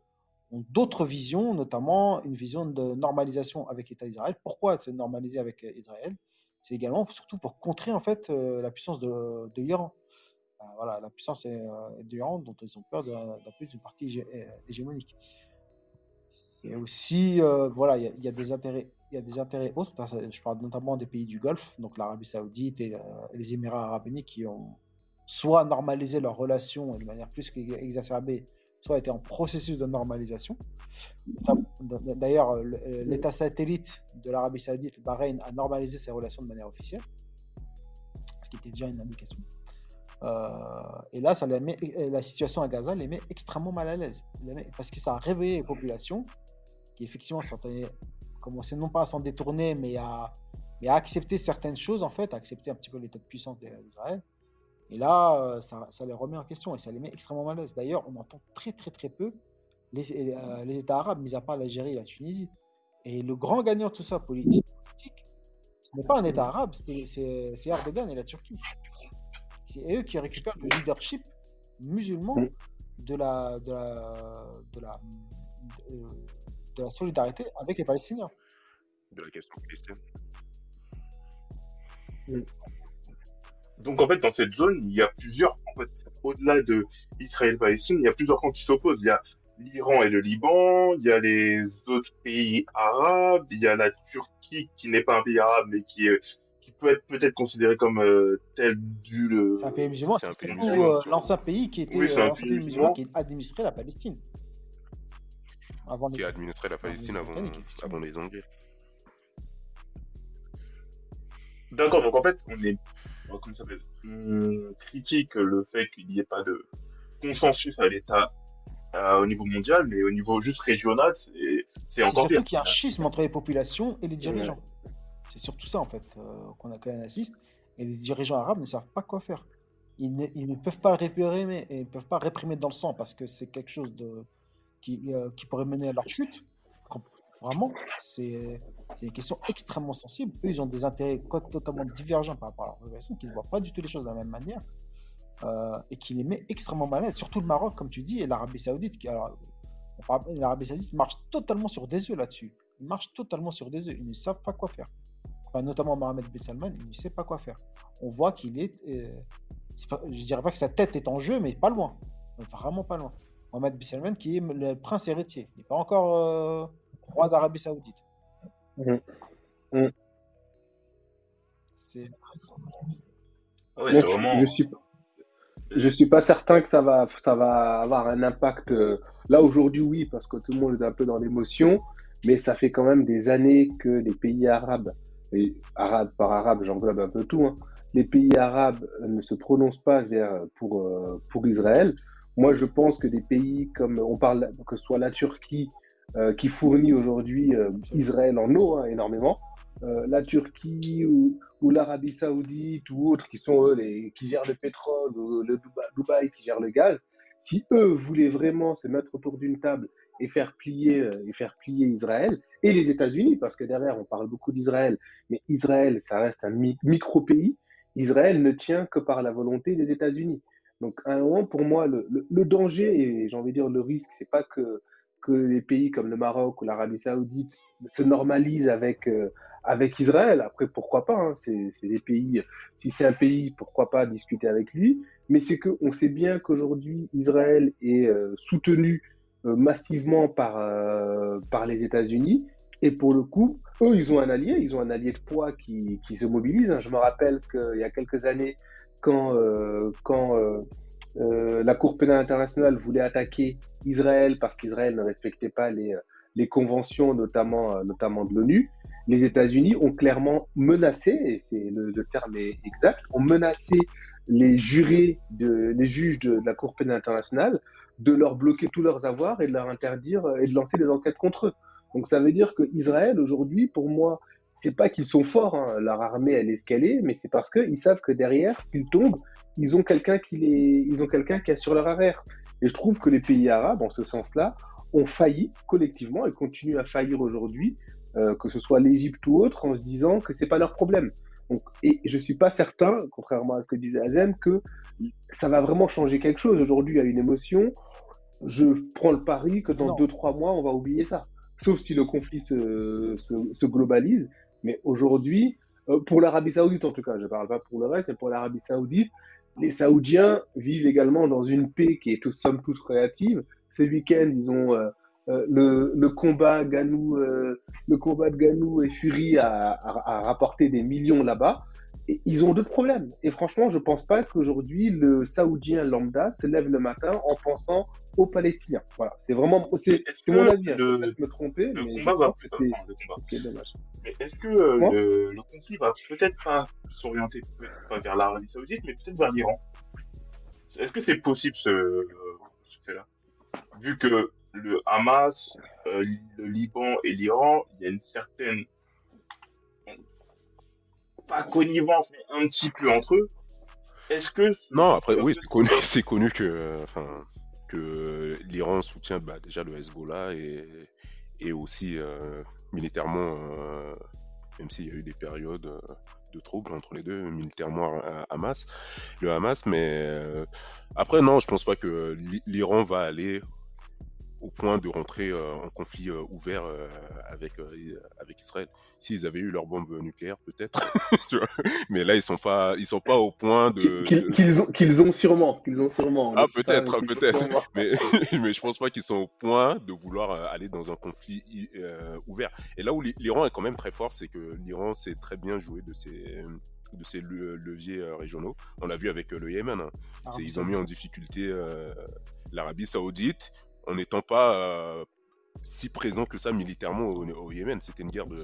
ont d'autres visions, notamment une vision de normalisation avec l'État d'Israël. Pourquoi se normaliser avec euh, Israël? C'est également surtout pour contrer en fait la puissance de l'Iran. Voilà, la puissance euh, de l'Iran dont ils ont peur d'un plus d'une partie euh, hégémonique. C'est aussi, euh, voilà, il y, a- des intérêts, y a des intérêts autres. Je parle notamment des pays du Golfe, donc l'Arabie Saoudite et, les Émirats Arabes Unis, qui ont soit normalisé leurs relations de manière plus qu'exacerbée, soit été en processus de normalisation. D'ailleurs, le- l'État satellite de l'Arabie Saoudite, le Bahreïn, a normalisé ses relations de manière officielle, ce qui était déjà une indication. Euh, et là, ça les met, et la situation à Gaza les met extrêmement mal à l'aise. Parce que ça a réveillé les populations qui, effectivement, commençaient non pas à s'en détourner, mais à, mais à accepter certaines choses, en fait, à accepter un petit peu l'état de puissance d'Israël. Et là, euh, ça, les remet en question et ça les met extrêmement mal à l'aise. D'ailleurs, on entend très, très, très peu les, euh, les États arabes, mis à part l'Algérie et la Tunisie. Et le grand gagnant de tout ça, politique, ce n'est pas un État arabe, c'est Erdogan et la Turquie. C'est eux qui récupèrent le leadership musulman de la, de la, de la, de, de la solidarité avec les Palestiniens. de la question palestinienne. Donc en fait, dans cette zone, il y a plusieurs, en fait, au-delà de Israël-Palestine, il y a plusieurs camps qui s'opposent. Il y a l'Iran et le Liban, il y a les autres pays arabes, il y a la Turquie qui n'est pas un pays arabe, mais qui, est- peut être peut-être considéré comme euh, tel du le. C'est un pays musulman, c'est un c'est pays surtout musulman, euh, l'ancien pays qui était Oui, c'est euh, un l'ancien pays pays musulman musulman. qui administrait la Palestine. Avant les- Qui a administré la avant les Palestine avant, avant les Anglais. D'accord, donc en fait, on est, euh, comment ça on critique le fait qu'il n'y ait pas de consensus à l'État euh, au niveau mondial, mais au niveau juste régional, c'est encore pire. qu'il y a un schisme entre les populations et les dirigeants. C'est surtout ça, en fait, euh, qu'on a qu'on assiste. Et les dirigeants arabes ne savent pas quoi faire. Ils ne, peuvent pas réprimer et ils ne peuvent pas réprimer dans le sang parce que c'est quelque chose euh, qui pourrait mener à leur chute. Vraiment, c'est une question extrêmement sensible. Eux, ils ont des intérêts totalement divergents par rapport à leur population, qui ne voient pas du tout les choses de la même manière euh, et qui les met extrêmement mal à l'aise. Surtout le Maroc, comme tu dis, et l'Arabie Saoudite. L'Arabie Saoudite marche totalement sur des œufs là-dessus. Ils marchent totalement sur des œufs. Ils ne savent pas quoi faire. Notamment Mohamed Ben Salman, il ne sait pas quoi faire. On voit qu'il est, euh, je dirais pas que sa tête est en jeu, mais pas loin, vraiment pas loin. Mohamed Ben Salman qui est le prince héritier, il n'est pas encore euh, roi d'Arabie Saoudite. C'est Ouais, Moi, c'est je, vraiment. je suis, je suis pas certain que ça va, ça va avoir un impact. euh, Là, aujourd'hui, oui, parce que tout le monde est un peu dans l'émotion, mais ça fait quand même des années que les pays arabes, et arabes par arabe, j'englobe un peu tout, hein, les pays arabes ne se prononcent pas vers, pour, euh, pour Israël. Moi, je pense que des pays comme, on parle, que ce soit la Turquie, euh, qui fournit aujourd'hui euh, Israël en eau, hein, énormément, euh, la Turquie ou, ou l'Arabie Saoudite ou autres qui sont eux les, qui gèrent le pétrole ou le Dubaï, Dubaï qui gère le gaz, si eux voulaient vraiment se mettre autour d'une table et faire plier euh, et faire plier Israël et les États-Unis, parce que derrière on parle beaucoup d'Israël, mais Israël ça reste un mi- micro-pays. Israël ne tient que par la volonté des États-Unis. Donc à un moment pour moi le, le, danger et j'ai envie de dire le risque, c'est pas que que les pays comme le Maroc ou l'Arabie Saoudite se normalisent avec euh, avec Israël. Après, pourquoi pas hein, C'est des pays. Si c'est un pays, pourquoi pas discuter avec lui Mais c'est que on sait bien qu'aujourd'hui Israël est euh, soutenu massivement par euh, par les États-Unis. Et pour le coup, eux, ils ont un allié, ils ont un allié de poids qui, qui se mobilise. hein. Je me rappelle qu'il y a quelques années, quand, euh, quand euh, euh, la Cour pénale internationale voulait attaquer Israël parce qu'Israël ne respectait pas les, les conventions, notamment, euh, notamment de l'ONU, les États-Unis ont clairement menacé, et c'est le, terme est exact, ont menacé les jurés, de, les juges de la Cour pénale internationale de leur bloquer tous leurs avoirs et de leur interdire euh, et de lancer des enquêtes contre eux. Donc ça veut dire que Israël aujourd'hui, pour moi, c'est pas qu'ils sont forts, hein, leur armée elle est est, mais c'est parce qu'ils savent que derrière, s'ils tombent, ils ont quelqu'un qui les, ils ont quelqu'un qui assure leur arrière. Et je trouve que les pays arabes, en ce sens-là, ont failli collectivement et continuent à faillir aujourd'hui, euh, que ce soit l'Égypte ou autre, en se disant que c'est pas leur problème. Donc, et je suis pas certain, contrairement à ce que disait Azem, que ça va vraiment changer quelque chose. Aujourd'hui, il y a une émotion. Je prends le pari que dans Non. deux trois mois, on va oublier ça. Sauf si le conflit se, se, se globalise. Mais aujourd'hui, euh, pour l'Arabie Saoudite en tout cas, je parle pas pour le reste, mais pour l'Arabie Saoudite, les Saoudiens vivent également dans une paix qui est tout, somme toute relative. Ce week-end, ils ont euh, euh, le, le combat Ganou, euh, le combat de Ganou et Fury a, a, a rapporté des millions là-bas. Et ils ont d'autres problèmes. Et franchement, je pense pas qu'aujourd'hui le Saoudien lambda se lève le matin en pensant aux Palestiniens. Voilà, c'est vraiment c'est mon avis. hein. Je le- peut-être me tromper, Le mais je combat va. c'est dommage. Mais est-ce que euh, le, le conflit va peut-être pas s'orienter pas vers l'Arabie Saoudite, mais peut-être vers l'Iran? Est-ce que c'est possible ce, ce fait-là? Vu que le Hamas, euh, le Liban et l'Iran, il y a une certaine pas connivence, mais un petit peu entre eux. Est-ce que Non, après, oui, c'est connu, c'est connu que, euh, enfin, que l'Iran soutient bah, déjà le Hezbollah et, et aussi euh, militairement, euh, même s'il y a eu des périodes de troubles entre les deux, militairement Hamas, le Hamas, mais euh, après, non, je pense pas que l'I- l'Iran va aller au point de rentrer euh, en conflit euh, ouvert euh, avec, euh, avec Israël. S'ils avaient eu leur bombe nucléaire, peut-être, mais là, ils sont pas, ils sont pas au point de, Qu'ils ont, qu'ils ont sûrement, qu'ils ont sûrement. ah peut-être, peut-être, mais mais je pense pas qu'ils sont au point de vouloir aller dans un conflit euh, ouvert. Et là où l'I- l'Iran est quand même très fort, c'est que l'Iran sait très bien jouer de ses de leviers euh, régionaux. On l'a vu avec euh, le Yémen. hein. C'est- Arabie ils ont mis en difficulté euh, l'Arabie Saoudite en n'étant pas euh, si présent que ça militairement au, Yémen. C'était une guerre de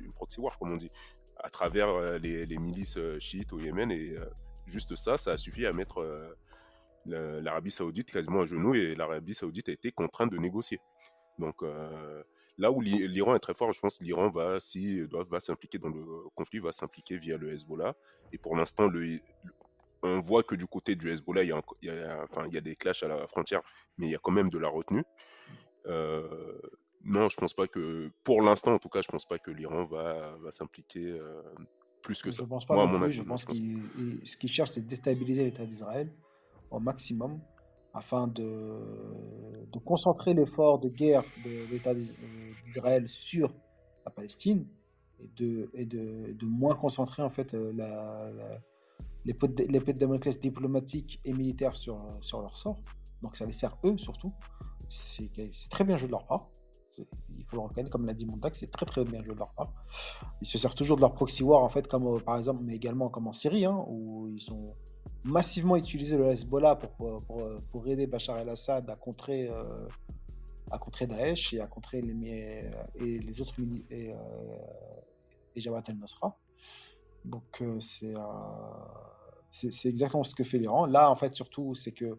une proxy war comme on dit, à travers euh, les, milices euh, chiites au Yémen et euh, juste ça, ça a suffi à mettre euh, l'Arabie Saoudite quasiment à genoux et l'Arabie Saoudite a été contrainte de négocier. Donc euh, là où l'I- l'Iran est très fort, je pense que l'Iran va, si va s'impliquer dans le conflit, va s'impliquer via le Hezbollah. Et pour l'instant, on voit que du côté du Hezbollah, il y, a, il y a des clashs à la frontière, mais il y a quand même de la retenue. Euh, non, je pense pas que, pour l'instant en tout cas, je pense pas que l'Iran va, va s'impliquer euh, plus que Je ça. ne pense pas Moi, non plus. avis, Je pense je pense qu'il il- ce qu'il cherche, c'est de déstabiliser l'État d'Israël au maximum afin de, de concentrer l'effort de guerre de l'État euh, d'Israël sur la Palestine et de, et de, de moins concentrer en fait la, la- l'épée de l'épée de Damoclès diplomatique et militaire sur, sur leur sort. Donc ça les sert eux surtout. C'est très bien joué de leur part. Il faut le reconnaître, comme l'a dit Montac, c'est très très bien joué de leur part. Ils se servent toujours de leur proxy war en fait, comme euh, par exemple, mais également comme en Syrie, hein, où ils ont massivement utilisé le Hezbollah pour, pour, pour, pour aider Bachar el-Assad à contrer, euh, à contrer Daesh et à contrer les, et les autres et, euh, et Jabhat el-Nusra. Donc euh, euh, c'est exactement ce que fait l'Iran. Là, en fait, surtout, c'est que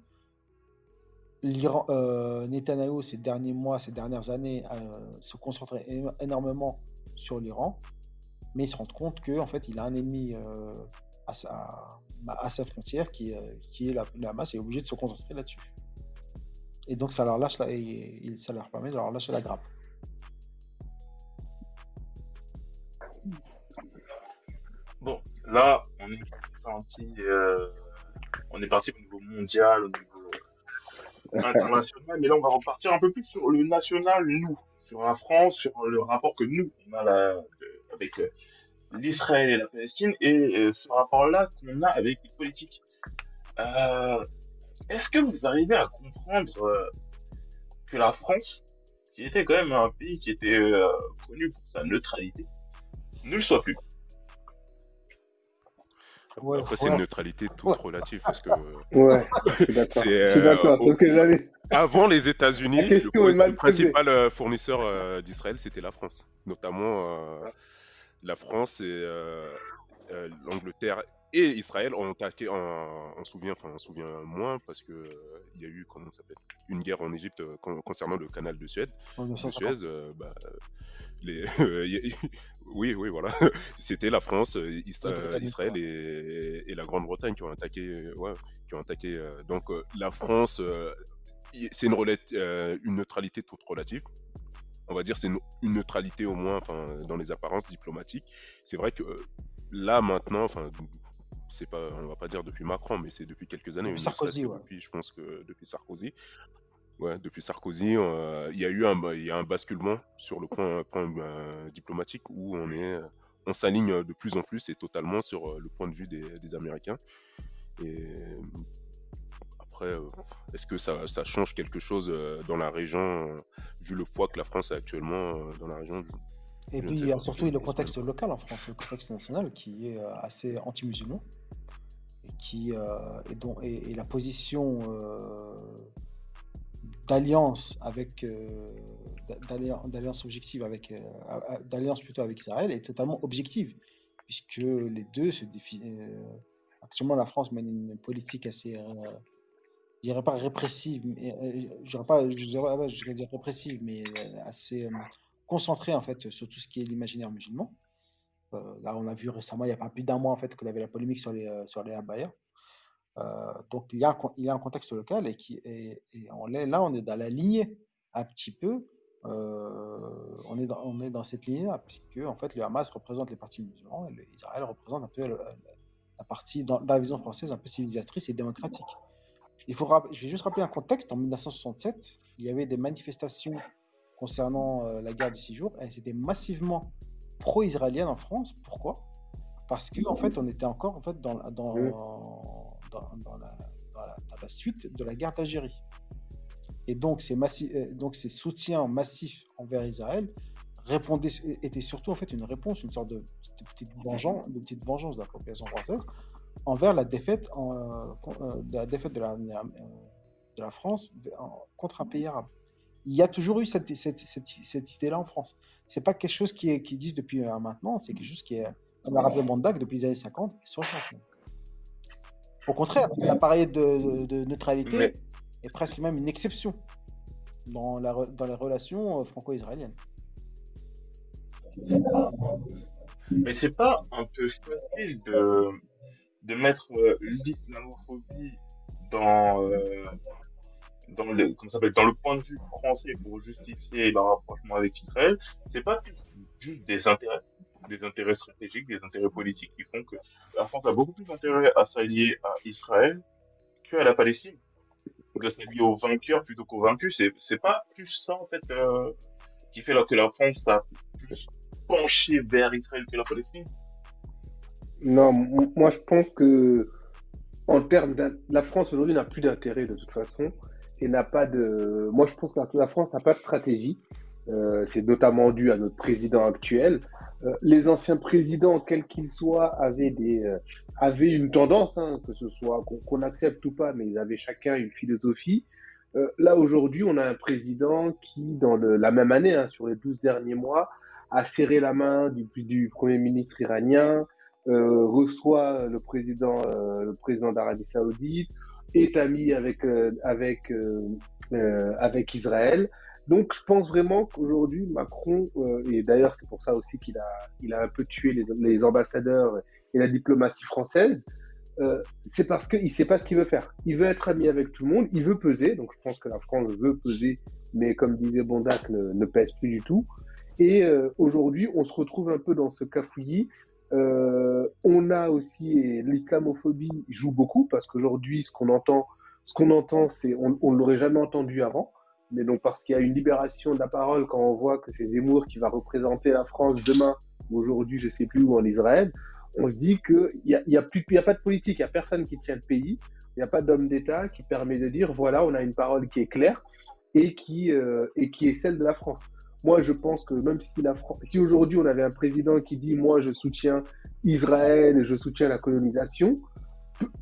euh, Netanyahou, ces derniers mois, ces dernières années, euh, se concentrait énormément sur l'Iran, mais il se rend compte que en fait, il a un ennemi euh, à, sa, bah, à sa frontière qui, est la, Hamas et est obligé de se concentrer là-dessus. Et donc, ça leur lâche et, ça leur permet de leur lâcher la grappe. Bon, là, on est parti, on est parti au niveau mondial, au niveau international, mais là, on va repartir un peu plus sur le national, nous, sur la France, sur le rapport que nous, on a avec euh, l'Israël et la Palestine, et euh, ce rapport-là qu'on a avec les politiques. Euh, Est-ce que vous arrivez à comprendre que la France, qui était quand même un pays qui était connu pour sa neutralité, ne le soit plus? Ouais, Après, c'est une neutralité toute Ouais. relative parce que Ouais, je suis d'accord. c'est Je suis euh, au- avant les États-Unis, le, principal euh, fournisseur euh, d'Israël, c'était la France. Notamment euh, la France et euh, euh, l'Angleterre et Israël ont attaqué, en- on se souvient, enfin on se souvient moins parce que euh, il y a eu, comment ça s'appelle, une guerre en Égypte euh, con- concernant le canal de Suède. En de 1950. Suez, euh, bah, les, oui, oui, voilà. C'était la France, euh, Israël et, et la Grande-Bretagne qui ont attaqué. euh, Ouais, qui ont attaqué. euh, donc la France, c'est une, une neutralité toute relative. On va dire c'est une, neutralité au moins, enfin, dans les apparences diplomatiques. C'est vrai que là maintenant, enfin. C'est pas, on va pas dire depuis Macron, mais c'est depuis quelques années. Sarkozy, ouais. Depuis, je pense que depuis Sarkozy. Ouais, depuis Sarkozy, euh, il y a eu un, il y a un basculement sur le point, point euh, diplomatique où on est, euh, on s'aligne de plus en plus et totalement sur le point de vue des, des Américains. Et après, est-ce que ça, ça change quelque chose dans la région, vu le poids que la France a actuellement dans la région Et puis il y a surtout le contexte local en France, le contexte national qui est assez anti-musulman et qui euh, et dont et, et la position d'alliance avec euh, d'a- d'alliance objective avec euh, d'alliance plutôt avec Israël est totalement objective puisque les deux se définissent. actuellement, la France mène une politique assez euh, je dirais pas répressive, mais euh, pas, je dirais, répressive, mais euh, assez euh, concentrée en fait sur tout ce qui est l'imaginaire musulman. Euh, là, on a vu récemment, il n'y a pas plus d'un mois en fait, y avait la polémique sur les euh, sur les abayas. Euh, donc il y a un, contexte local et là, on est dans la lignée un petit peu. euh, on est dans, cette lignée là puisque en fait le Hamas représente les partis musulmans et Israël représente un peu le- la partie dans, la vision française un peu civilisatrice et démocratique. Il faut je vais juste rappeler un contexte. En 1967, il y avait des manifestations concernant euh, la guerre du six jours. Elles étaient massivement pro-israéliennes en France. Pourquoi? Parce que en fait, on était encore en fait dans. Dans, la, suite de la guerre d'Algérie. Et donc ces, euh, soutiens massifs envers Israël répondaient, étaient surtout en fait une réponse, une sorte de, petite vengeance, de la population française envers la défaite, de la France contre un pays arabe. Il y a toujours eu cette, idée-là en France. C'est pas quelque chose qui est disent depuis euh, maintenant, c'est quelque chose qui est on a rappelé Mandak depuis les années 50 et 60. Au contraire, l'appareil de, de, de neutralité Mais- est presque même une exception dans, la, dans les relations euh, franco-israéliennes. Mais c'est pas un peu facile de, de mettre euh, l'islamophobie dans, euh, dans, le, comment ça s'appelle, dans le point de vue français pour justifier le rapprochement avec Israël. C'est pas juste des intérêts, des intérêts stratégiques, des intérêts politiques qui font que la France a beaucoup plus d'intérêt à s'allier à Israël qu'à la Palestine. De s'allier aux vainqueurs plutôt qu'aux vaincus. C'est, c'est pas plus ça, en fait, euh, qui fait que la France a plus pencher vers Israël que la Palestine Non, moi je pense que en termes la France aujourd'hui n'a plus d'intérêt de toute façon et n'a pas de. Moi je pense que la France n'a pas de stratégie. Euh, c'est notamment dû à notre président actuel. Euh, les anciens présidents, quels qu'ils soient, avaient des euh, avaient une tendance, hein, que ce soit qu'on qu'on accepte ou pas, mais ils avaient chacun une philosophie. Là aujourd'hui, on a un président qui, dans la même année, hein, sur les 12 derniers mois, a serré la main du, du premier ministre iranien, reçoit le président, le président d'Arabie Saoudite, est ami avec, avec, avec Israël. Donc, je pense vraiment qu'aujourd'hui, Macron, euh, et d'ailleurs, c'est pour ça aussi qu'il a, il a un peu tué les, les ambassadeurs et la diplomatie française, euh, c'est parce qu'il ne sait pas ce qu'il veut faire. Il veut être ami avec tout le monde, il veut peser, donc je pense que la France veut peser, mais comme disait Bondac, ne, ne pèse plus du tout. Et euh, aujourd'hui, on se retrouve un peu dans ce cafouillis. Euh, on a aussi et l'islamophobie joue beaucoup parce qu'aujourd'hui, ce qu'on entend, ce qu'on entend, c'est on, on l'aurait jamais entendu avant. Mais donc parce qu'il y a une libération de la parole quand on voit que c'est Zemmour qui va représenter la France demain ou aujourd'hui, je sais plus où en Israël, on se dit que il y a, y a y a pas de politique, il y a personne qui tient le pays, il n'y a pas d'homme d'État qui permet de dire voilà, on a une parole qui est claire et qui euh, et qui est celle de la France. Moi, je pense que même si si aujourd'hui on avait un président qui dit moi je soutiens Israël et je soutiens la colonisation,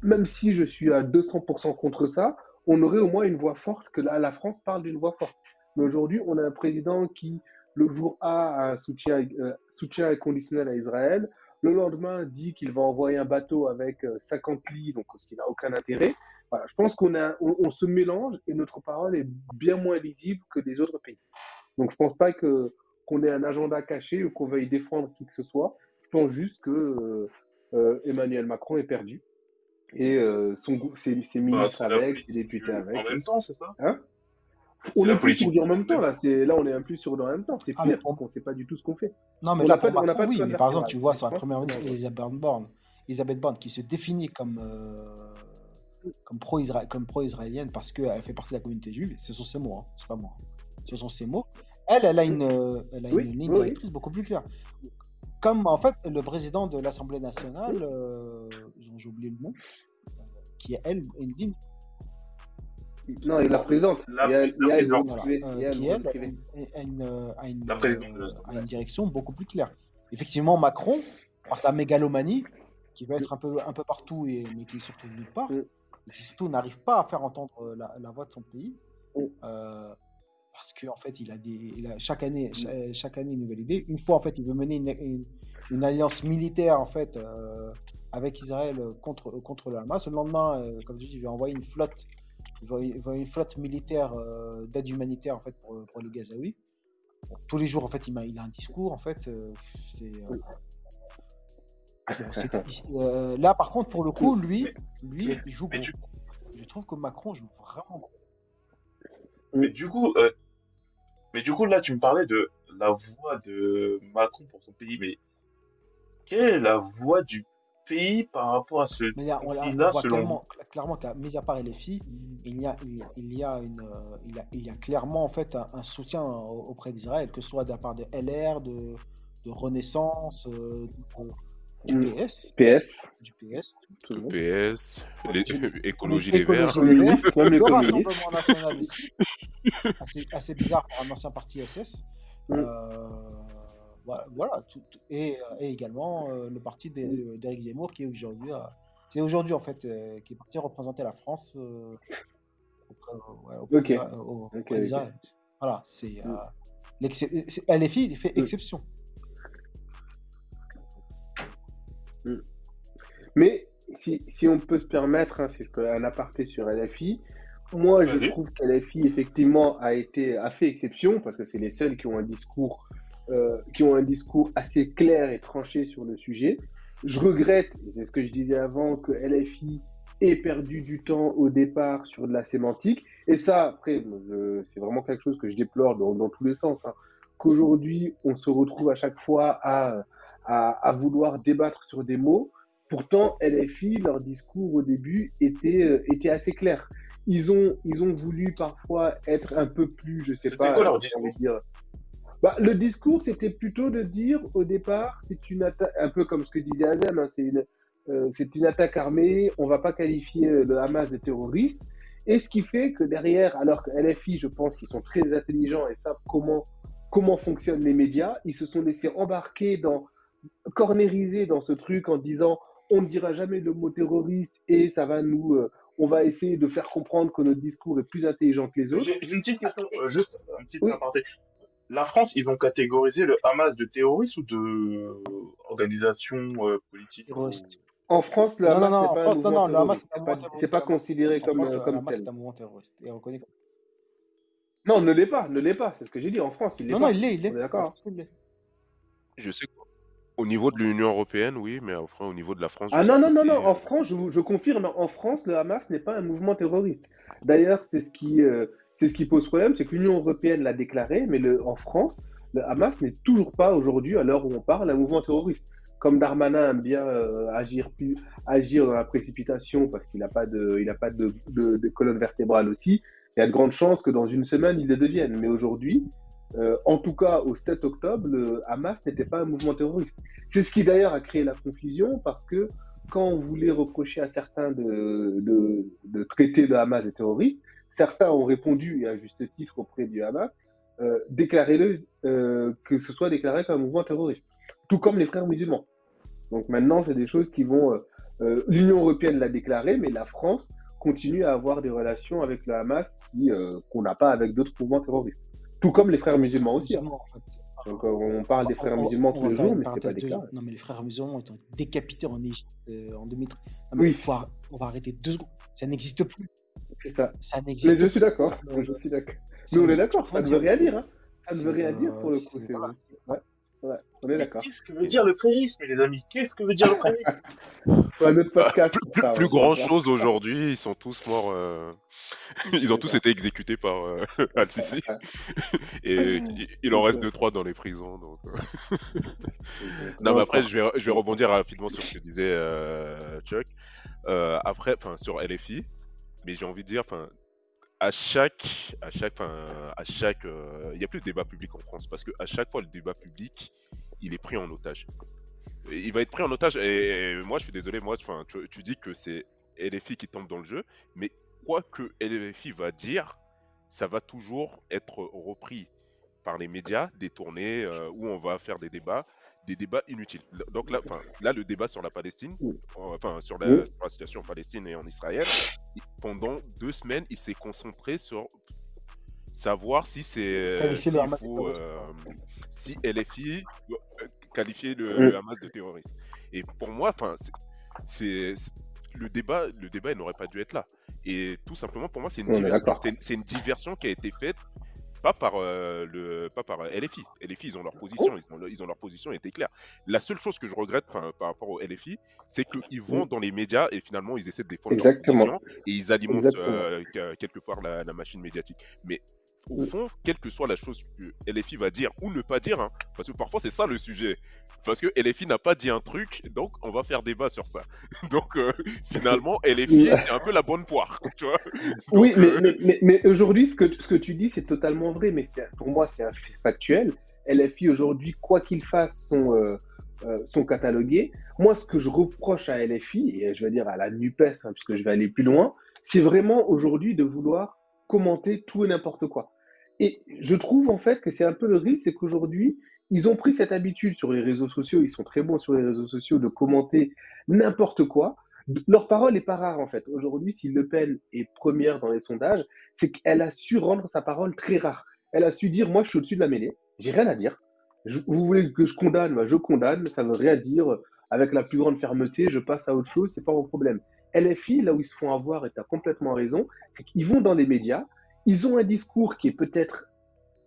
même si je suis à 200% contre ça, on aurait au moins une voix forte que la France parle d'une voix forte. Mais aujourd'hui, on a un président qui le jour A a un soutien euh, inconditionnel à Israël, le lendemain dit qu'il va envoyer un bateau avec euh, 50 lits, donc ce qui n'a aucun intérêt. Voilà, je pense qu'on se mélange et notre parole est bien moins lisible que des autres pays. Donc je pense pas que qu'on ait un agenda caché ou qu'on veuille défendre qui que ce soit. Je pense juste que euh, euh, Emmanuel Macron est perdu et euh, son, gou- ses, ses Bah, ministres avec, ses députés avec. En même temps, c'est ça? Hein? On est plus sur du en même temps là. C'est là on est un plus sur du en même temps. C'est Ah, pire parce qu'on sait pas du tout ce qu'on fait. Non, mais On là, n'a pas on n'a Macron, pas oui, mais par exemple, tu vois, sur la pense première ministre. Elisabeth Borne, Elisabeth Borne, qui se définit comme, euh, comme pro-isra- comme pro-israélienne parce qu'elle fait partie de la communauté juive, ce sont ses mots, hein, c'est pas moi. Ce sont ses mots. Elle, elle a une, euh, elle a Oui, une ligne oui, oui. directrice beaucoup plus claire. Comme en fait le président de l'Assemblée nationale, euh, j'ai oublié le nom, euh, qui est elle, une ligne Non, il la présente. La- a, présidente. euh, a une direction beaucoup plus claire. Effectivement, Macron, par sa mégalomanie, qui veut être un peu, un peu partout, et, mais qui est surtout nulle part, Mm. et qui surtout n'arrive pas à faire entendre euh, la, la voix de son pays, Mm. euh, parce qu'en fait, il a des, il a chaque année, cha- chaque, année une nouvelle idée. Une fois, en fait, il veut mener une, une- une alliance militaire, en fait, euh, avec Israël euh, contre, contre le Hamas. Le lendemain, euh, comme je dis, il va envoyer une flotte, il une flotte militaire euh, d'aide humanitaire, en fait, pour, pour les Gazaouis. Bon, tous les jours, en fait, il, a un discours, en fait, euh, c'est... euh, bon, euh, là, par contre, pour le coup, lui, lui, il joue gros. Je trouve que Macron joue vraiment gros. Mais du coup, euh, mais du coup, là, tu me parlais de la voix de Macron pour son pays, mais quelle est la voix du pays par rapport à ce Mais là, on, là, on conflit-là, voit selon clairement, cla- clairement qu'à mis à part les filles, il y a, il, il y a une, euh, il y a, il y a clairement en fait un, un soutien au- auprès d'Israël, que ce soit de la part de LR, de, de Renaissance, euh, de- du Mm. PS, PS. du PS, tout le monde. PS, les- écologie les Verts. Même le. Rassemblement National aussi, assez, assez bizarre pour un ancien parti SS. Mm. Euh, voilà, tout- tout- et, euh, et également euh, le parti d'É- d'Éric Zemmour qui est aujourd'hui, c'est aujourd'hui en fait, euh, qui est parti représenter la France euh, auprès, ouais, auprès au- Ok, auprès ok. d'Israël. Voilà, c'est Mm. euh, LFI il fait Mm. Mais si, si on peut se permettre, hein, si je peux un aparté sur LFI, moi je trouve que LFI effectivement a été a fait exception parce que c'est les seuls qui ont un discours euh, qui ont un discours assez clair et tranché sur le sujet. Je regrette, et c'est ce que je disais avant, que LFI ait perdu du temps au départ sur de la sémantique. Et ça, après, c'est vraiment quelque chose que je déplore dans, dans tous les sens. hein. Qu'aujourd'hui, on se retrouve à chaque fois à, à, à vouloir débattre sur des mots. Pourtant, LFI, leur discours au début était, euh, était assez clair. Ils ont, ils ont voulu parfois être un peu plus, je sais pas, quoi leur envie discours dire, Bah, le discours, c'était plutôt de dire au départ, c'est une attaque, un peu comme ce que disait Azem, hein, c'est une, euh, c'est une attaque armée, on va pas qualifier euh, le Hamas de terroriste. Et ce qui fait que derrière, alors que LFI, je pense qu'ils sont très intelligents et savent comment, comment fonctionnent les médias, ils se sont laissés embarquer dans, cornériser dans ce truc en disant on ne dira jamais le mot terroriste et ça va nous, euh, on va essayer de faire comprendre que notre discours est plus intelligent que les autres. J'ai une petite question, euh, juste un petit Oui. aparté. La France, ils ont catégorisé le Hamas de terroriste ou de organisation euh, politique Terroriste. En France, le Non, non, Hamas non, n'est en pas un non, mouvement non, le Hamas, c'est pas, c'est pas considéré En comme, France, euh, le comme Hamas, tel. c'est un mouvement terroriste. Et reconnu comme... Non, ne l'est pas, ne l'est pas. C'est ce que j'ai dit. En France, il l'est Non, pas. non, il l'est, il l'est. D'accord. Je sais qu'au niveau de l'Union européenne, oui, mais après, au niveau de la France, Ah non, non, non, non. En euh, France, je, confirme, en France, le Hamas n'est pas un mouvement terroriste. D'ailleurs, c'est ce qui, euh, c'est ce qui pose problème, c'est que l'Union européenne l'a déclaré, mais le, en France, le Hamas n'est toujours pas aujourd'hui, à l'heure où on parle, un mouvement terroriste. Comme Darmanin aime bien euh, agir, plus, agir dans la précipitation parce qu'il n'a pas, de, il a pas de, de, de colonne vertébrale aussi, il y a de grandes chances que dans une semaine, il le devienne. Mais aujourd'hui, euh, en tout cas au 7 octobre, le Hamas n'était pas un mouvement terroriste. C'est ce qui d'ailleurs a créé la confusion parce que quand on voulait reprocher à certains de, de, de traiter le Hamas de terroriste, certains ont répondu, et à juste titre auprès du Hamas, euh, déclarez-le, euh, que ce soit déclaré comme un mouvement terroriste, tout comme les frères musulmans. Donc maintenant, c'est des choses qui vont... euh, euh, L'Union européenne l'a déclaré, mais la France continue à avoir des relations avec le Hamas euh, qu'on n'a pas avec d'autres mouvements terroristes. Tout comme les frères musulmans aussi. hein. Musulmans, en fait. Donc euh, on parle des frères On- musulmans tous les jours, mais c'est pas parenthèse de- déclaré. Non, mais les frères musulmans ont été décapités en Égypte euh, en 2013. Non, mais Oui. faut on va arrêter deux secondes. Ça n'existe plus. C'est ça. Ça Mais n'existe je suis d'accord. plus. Je suis d'accord. Nous, on est d'accord. Ça ne veut rien dire. Hein. Ça ne veut rien dire pour le euh, coup. Ouais. Ouais. On est d'accord. Qu'est-ce que veut dire le frérisme, les amis? Qu'est-ce que veut dire le frérisme? Pour un autre podcast. plus, plus- ça, plus on grand chose aujourd'hui, ils sont tous morts. euh, Ils ont tous été exécutés par euh, Al-Sisi. Et il- en reste deux trois dans les prisons. Donc... euh. Non, mais après, je vais, je vais rebondir rapidement sur ce que disait euh, Chuck. Euh, après, enfin, sur LFI, mais j'ai envie de dire, enfin, à chaque, à chaque, enfin, à chaque, euh, il y a plus de débat public en France parce que à chaque fois le débat public, il est pris en otage. Il va être pris en otage. Et, moi, je suis désolé, moi, tu, tu dis que c'est LFI qui tombe dans le jeu, mais quoi que LFI va dire, ça va toujours être repris par les médias, détourné, euh, où on va faire des débats, des débats inutiles. Donc là, là le débat sur la Palestine, enfin sur la, Oui. sur la situation en Palestine et en Israël, pendant deux semaines, il s'est concentré sur savoir si c'est faut, terroriste. euh, si LFI euh, qualifier le, Hamas de terroriste. Et pour moi, enfin, c'est- le débat, le débat, il n'aurait pas dû être là. Et tout simplement, pour moi, c'est une, diversion- une diversion qui a été faite pas par euh, le pas par euh, LFI. LFI, ils ont leur position, ils ont, le- ils ont leur position était claire. La seule chose que je regrette par rapport au LFI, c'est qu'ils vont dans les médias et finalement ils essaient de défendre leur Exactement. position et ils alimentent euh, que- quelque part la, la machine médiatique. Mais au fond, quelle que soit la chose que LFI va dire ou ne pas dire, hein, parce que parfois c'est ça le sujet. Parce que LFI n'a pas dit un truc, donc on va faire débat sur ça. Donc euh, finalement, LFI c'est un peu la bonne poire, tu vois. Oui, mais, euh, mais, mais, mais aujourd'hui, ce que, ce que tu dis, c'est totalement vrai, mais pour moi, c'est un fait factuel. LFI, aujourd'hui, quoi qu'il fasse, sont, euh, euh, sont catalogués. Moi, ce que je reproche à LFI, et je vais dire à la NUPES, hein, puisque je vais aller plus loin, c'est vraiment aujourd'hui de vouloir commenter tout et n'importe quoi. Et je trouve en fait que c'est un peu le risque, c'est qu'aujourd'hui, ils ont pris cette habitude sur les réseaux sociaux, ils sont très bons sur les réseaux sociaux de commenter n'importe quoi. Leur parole est pas rare en fait. Aujourd'hui, si Le Pen est première dans les sondages, c'est qu'elle a su rendre sa parole très rare. Elle a su dire moi je suis au-dessus de la mêlée, j'ai rien à dire. Vous voulez que je condamne, bah, je condamne, ça veut rien dire. Avec la plus grande fermeté, je passe à autre chose, c'est pas mon problème. LFI, là où ils se font avoir, et tu as complètement raison, c'est qu'ils vont dans les médias, ils ont un discours qui est peut-être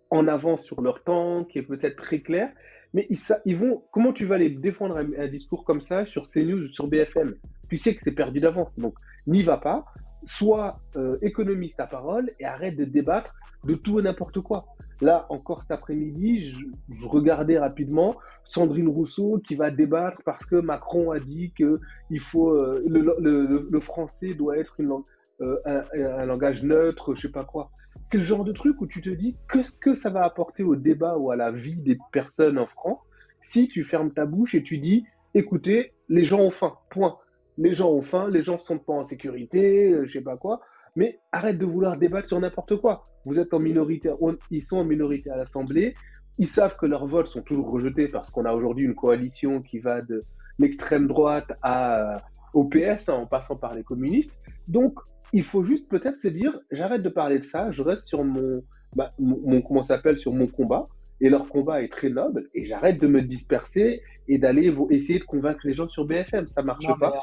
en avance sur leur temps, qui est peut-être très clair, mais ils, vont. Comment tu vas les défendre un, discours comme ça sur CNews ou sur BFM Tu sais que c'est perdu d'avance, donc n'y va pas. Sois euh, économiste ta parole et arrête de débattre de tout et n'importe quoi. Là, encore cet après-midi, je, regardais rapidement Sandrine Rousseau qui va débattre parce que Macron a dit que il faut euh, le français doit être une langue, euh, un, langage neutre, je sais pas quoi. c'est le genre de truc où tu te dis qu'est-ce que ça va apporter au débat ou à la vie des personnes en France si tu fermes ta bouche et tu dis écoutez, les gens ont faim, point. Les gens ont faim, les gens ne sont pas en sécurité, euh, je sais pas quoi. Mais arrête de vouloir débattre sur n'importe quoi. Vous êtes en minorité, ils sont en minorité à l'Assemblée. Ils savent que leurs votes sont toujours rejetés parce qu'on a aujourd'hui une coalition qui va de l'extrême droite à, au PS hein, en passant par les communistes. Donc, il faut juste peut-être se dire, j'arrête de parler de ça, je reste sur mon, bah, mon, comment s'appelle, sur mon combat. Et leur combat est très noble. Et j'arrête de me disperser et d'aller essayer de convaincre les gens sur BFM. Ça marche pas.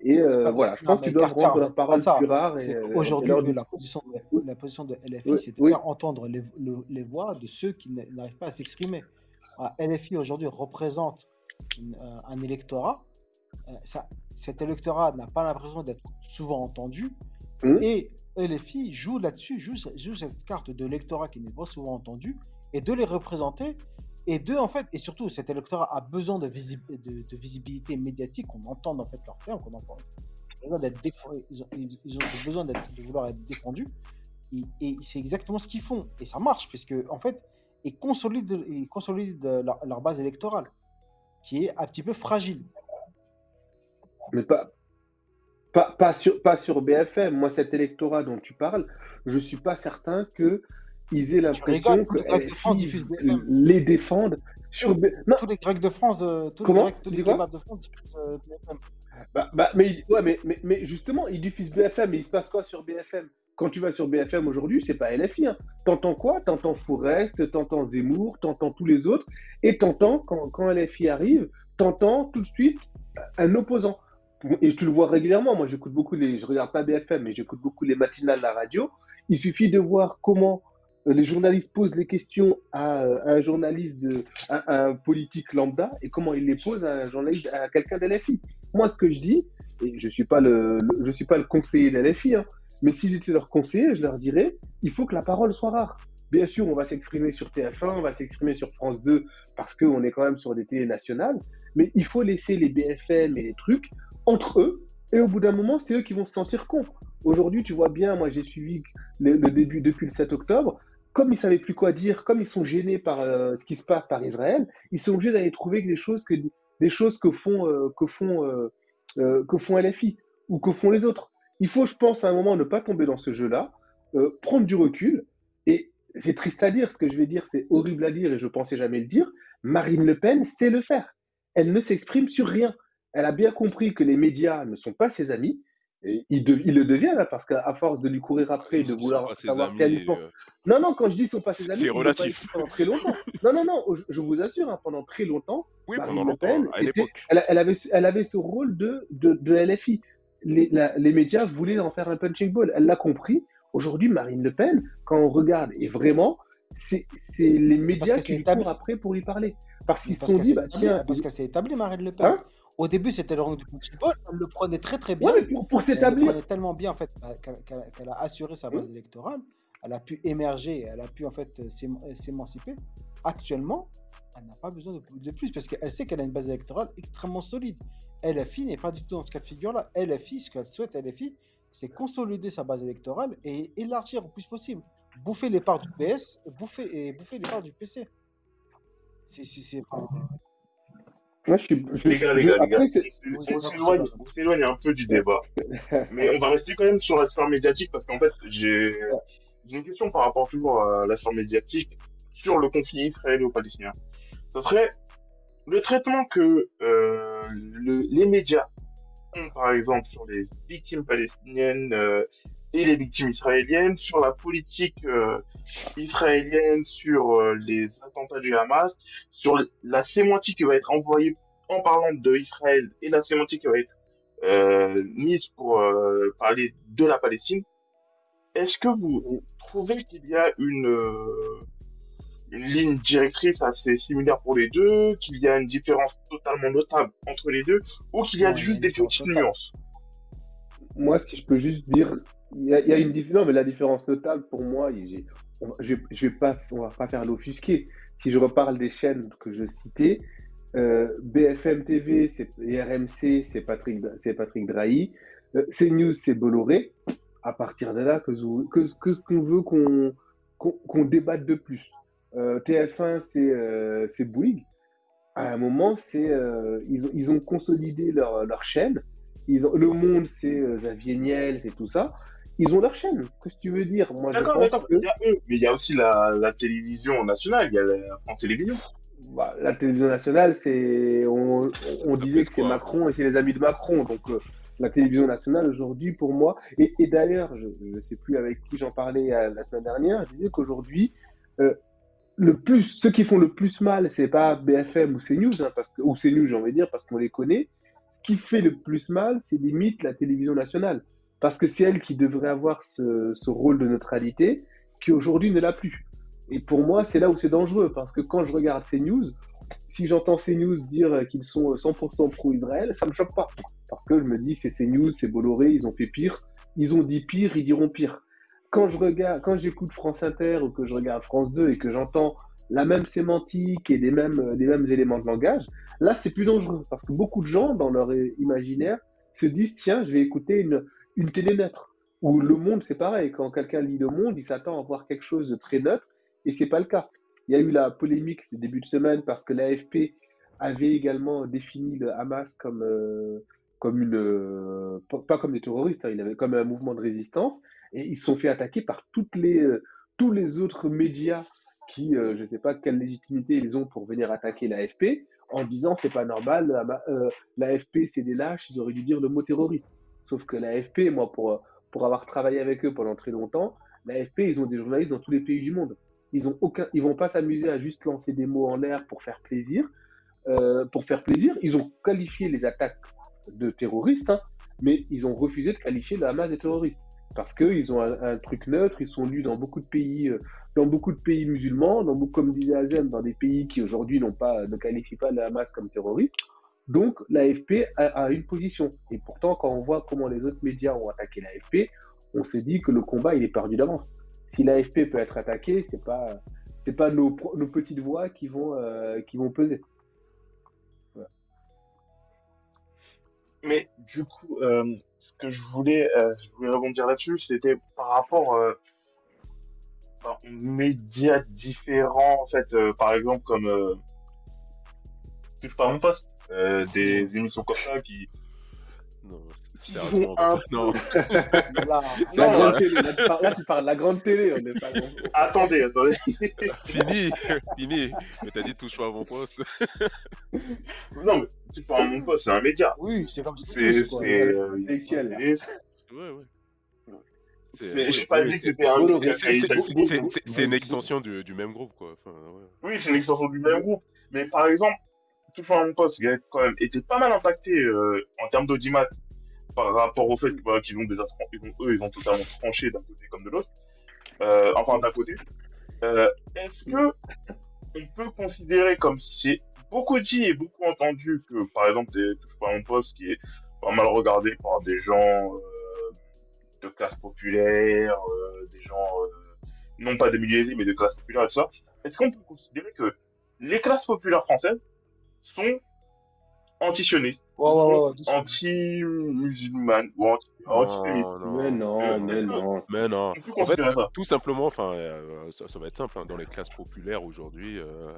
Et euh, voilà, je pense qu'ils doivent rendre leur parole plus rare. Euh, aujourd'hui, la, position de, la position de LFI, c'est de faire entendre les, les, voix de ceux qui n'arrivent pas à s'exprimer. LFI aujourd'hui représente euh, un électorat. Ça, cet électorat n'a pas l'impression d'être souvent entendu. Mmh. Et LFI joue là-dessus, joue, joue, cette carte de l'électorat qui n'est pas souvent entendu, et de les représenter et deux, en fait, et surtout, cet électorat a besoin de, de, visibilité médiatique, qu'on entende en fait leur terme, qu'on entend. Ils ont, ils, ont, ils ont besoin de vouloir être défendus. Et, c'est exactement ce qu'ils font. Et ça marche, puisque, en fait, ils consolident, ils consolident leur, base électorale, qui est un petit peu fragile. Mais pas, pas, pas, sur, pas sur BFM. Moi, cet électorat dont tu parles, je ne suis pas certain que ils aient l'impression que les, les défendent sur non. tous les Grecs de France, euh, tous Comment les, Grecs, tous les kebabs de France diffusent euh, BFM. Bah, bah, mais, ouais, mais, mais, mais, justement, ils diffusent BFM, mais il se passe quoi sur BFM Quand tu vas sur BFM aujourd'hui, c'est pas LFI. Hein. T'entends quoi? T'entends Forest, t'entends Zemmour, t'entends tous les autres, et t'entends, quand, quand LFI arrive, t'entends tout de suite un opposant. Et tu le vois régulièrement. Moi, j'écoute beaucoup les. Je regarde pas BFM, mais j'écoute beaucoup les matinales de la radio. Il suffit de voir comment euh, les journalistes posent les questions à, un journaliste, de, à, un politique lambda, et comment ils les posent à un journaliste, à quelqu'un d'LFI. Moi, ce que je dis, et je suis pas le, je suis pas le conseiller d'LFI, hein, mais si j'étais leur conseiller, je leur dirais, il faut que la parole soit rare. Bien sûr, on va s'exprimer sur TF1, on va s'exprimer sur France 2, parce qu'on est quand même sur des télé nationales, mais il faut laisser les BFM et les trucs entre eux, et au bout d'un moment, c'est eux qui vont se sentir cons. Aujourd'hui, tu vois bien, moi j'ai suivi le, début depuis le 7 octobre, comme ils savaient plus quoi dire, comme ils sont gênés par euh, ce qui se passe par Israël, ils sont obligés d'aller trouver des choses que des choses que font euh, que font euh, que font LFI ou que font les autres. Il faut, je pense, à un moment ne pas tomber dans ce jeu-là, prendre du recul. Et c'est triste à dire, ce que je vais dire, c'est horrible à dire et je pensais jamais le dire. Marine Le Pen sait le faire. Elle ne s'exprime sur rien. Elle a bien compris que les médias ne sont pas ses amis il, il, le devient là parce qu'à force de lui courir après, de vouloir savoir ce qu'elle pense. Euh, non, non, quand je dis sont pas ses amis, c'est relatif. Pendant très longtemps. non, non, non, je, vous assure, hein, pendant très longtemps, oui, pendant longtemps, à l'époque. Elle, elle, avait, elle avait ce rôle de, de, de LFI. Les, les, médias voulaient en faire un punching ball. Elle l'a compris. Aujourd'hui, Marine Le Pen, quand on regarde, et vraiment, c'est les médias qui lui courent après pour lui parler. Parce qu'ils se sont dit, bah, tiens. Parce qu'elle s'est établie, Marine Le Pen. Hein? Au début, c'était le rang du football. Elle le prenait très très bien. Ouais, mais pour, s'établir. Elle le prenait tellement bien en fait qu'elle a assuré sa base électorale. Elle a pu émerger, elle a pu en fait s'émanciper. Actuellement, elle n'a pas besoin de, plus parce qu'elle sait qu'elle a une base électorale extrêmement solide. LFI n'est pas du tout dans ce cas de figure-là. LFI, ce qu'elle souhaite, LFI, c'est consolider sa base électorale et élargir au plus possible. Bouffer les parts du PS, bouffer, et bouffer les parts du PC. C'est moi, je suis. les gars, les gars, les gars, on s'éloigne un peu du débat. Mais on va rester quand même sur la sphère médiatique parce qu'en fait, j'ai une question par rapport toujours à la sphère médiatique sur le conflit israélo-palestinien. Ce serait le traitement que euh, les médias ont, par exemple, sur les victimes palestiniennes euh, et les victimes israéliennes, sur la politique euh, israélienne, sur euh, les attentats du Hamas, sur la sémantique qui va être envoyée en parlant de Israël et la sémantique qui va être euh, mise pour parler de la Palestine. Est-ce que vous trouvez qu'il y a une, une ligne directrice assez similaire pour les deux, qu'il y a une différence totalement notable entre les deux, ou qu'il y a juste des petites nuances? Moi, si je peux juste dire il y, a, une différence, mais la différence notable pour moi, je, je vais pas, on va pas faire l'offusquer. Si je reparle des chaînes que je citais, euh, BFM TV et RMC, c'est Patrick, c'est Patrick Drahi. Euh, CNews, c'est Bolloré. à partir de là que, que, que ce qu'on veut qu'on qu'on débatte de plus. Euh, TF1, c'est c'est Bouygues. À un moment, c'est ils, ont, ils ont consolidé leur, leur chaîne. Le Monde, c'est Xavier Niel, c'est tout ça. Ils ont leur chaîne. Qu'est-ce que tu veux dire? Moi, D'accord, d'accord. que Il y a eux, mais il y a aussi la, la télévision nationale, il y a la France Télévisions. bah, la télévision nationale, c'est on, disait que c'est Macron et c'est les amis de Macron. Donc euh, la télévision nationale aujourd'hui, pour moi, et, et d'ailleurs, je ne sais plus avec qui j'en parlais euh, la semaine dernière, je disais qu'aujourd'hui, euh, le plus, ceux qui font le plus mal, c'est pas BFM ou CNews, hein, parce que, ou CNews, j'ai envie de dire, parce qu'on les connaît. Ce qui fait le plus mal, c'est limite la télévision nationale, parce que c'est elle qui devrait avoir ce, ce rôle de neutralité, qui aujourd'hui ne l'a plus. Et pour moi, c'est là où c'est dangereux, parce que quand je regarde CNews, si j'entends CNews dire qu'ils sont 100% pro-Israël, ça me choque pas, parce que je me dis, c'est CNews, c'est Bolloré, ils ont fait pire, ils ont dit pire, ils diront pire. Quand je regarde, quand j'écoute France Inter ou que je regarde France 2 et que j'entends la même sémantique et les mêmes, euh, les mêmes éléments de langage, là c'est plus dangereux. Parce que beaucoup de gens dans leur euh, imaginaire se disent tiens je vais écouter une, une télé neutre. Ou Le Monde c'est pareil, quand quelqu'un lit Le Monde il s'attend à voir quelque chose de très neutre et c'est pas le cas. Il y a eu la polémique ce début de semaine parce que l'AFP avait également défini le Hamas comme euh, comme une euh, pas comme des terroristes, hein, il avait comme un mouvement de résistance et ils se sont fait attaquer par toutes les euh, tous les autres médias qui je sais pas quelle légitimité ils ont pour venir attaquer l'AFP en disant c'est pas normal, l'AFP c'est des lâches, ils auraient dû dire le mot terroriste. Sauf que l'AFP, moi pour pour avoir travaillé avec eux pendant très longtemps, l'AFP ils ont des journalistes dans tous les pays du monde. Ils ont aucun, ils vont pas s'amuser à juste lancer des mots en l'air pour faire plaisir. Euh, pour faire plaisir, ils ont qualifié les attaques de terroristes, hein, mais ils ont refusé de qualifier le Hamas de terroriste parce qu'ils ont un, truc neutre, ils sont lus dans beaucoup de pays, euh, dans beaucoup de pays musulmans, dans comme disait Azem, dans des pays qui aujourd'hui pas, ne qualifient pas le Hamas comme terroriste. Donc l'AFP a, une position. Et pourtant, quand on voit comment les autres médias ont attaqué l'AFP, on se dit que le combat il est perdu d'avance. Si l'AFP peut être attaqué, c'est pas, c'est pas nos, petites voix qui vont, euh, peser. Mais du coup, euh, ce que je voulais, euh, je voulais rebondir là-dessus, c'était par rapport aux médias différents, en par exemple comme euh, Touche pas à mon poste, euh, des émissions comme ça qui, Non, sérieusement, un non. Là, La grande euh, télé, là tu, parles, là, tu parles de la grande télé, on n'est pas dans- Attendez, attendez. Fini, fini. Mais t'as dit touche pas à mon poste. Non, mais Touche pas à mon poste, c'est un média. oui, c'est comme ça. C'est, quoi. c'est, euh, là. télé, Ouais, ouais. J'ai pas dit que c'était un c'est- une extension du, du même groupe, quoi. Enfin, ouais. Oui, c'est une extension du même groupe. Mais par exemple, À mon poste, il a quand même été pas mal impacté euh, en termes d'audimat par rapport au fait voilà, qu'ils ont déjà, ils ont- eux, ils ont totalement tranché d'un côté comme de l'autre. Euh, enfin, d'un côté. Euh, Est-ce que on peut considérer comme c'est beaucoup dit et beaucoup entendu que, par exemple, des pas mon poste qui est pas mal regardé par des gens de classe populaire, des gens non pas de aisé, mais de classe populaire et ça. Est-ce qu'on peut considérer que les classes populaires françaises sont antisionistes, Ouais, ouais, ouais, ouais, doucement. anti-musulmanes ou anti- antisémites Non, Mais non. non, mais non. Mais En fait, tout simplement, enfin, euh, ça, ça va être simple. hein, Dans les classes populaires aujourd'hui, euh,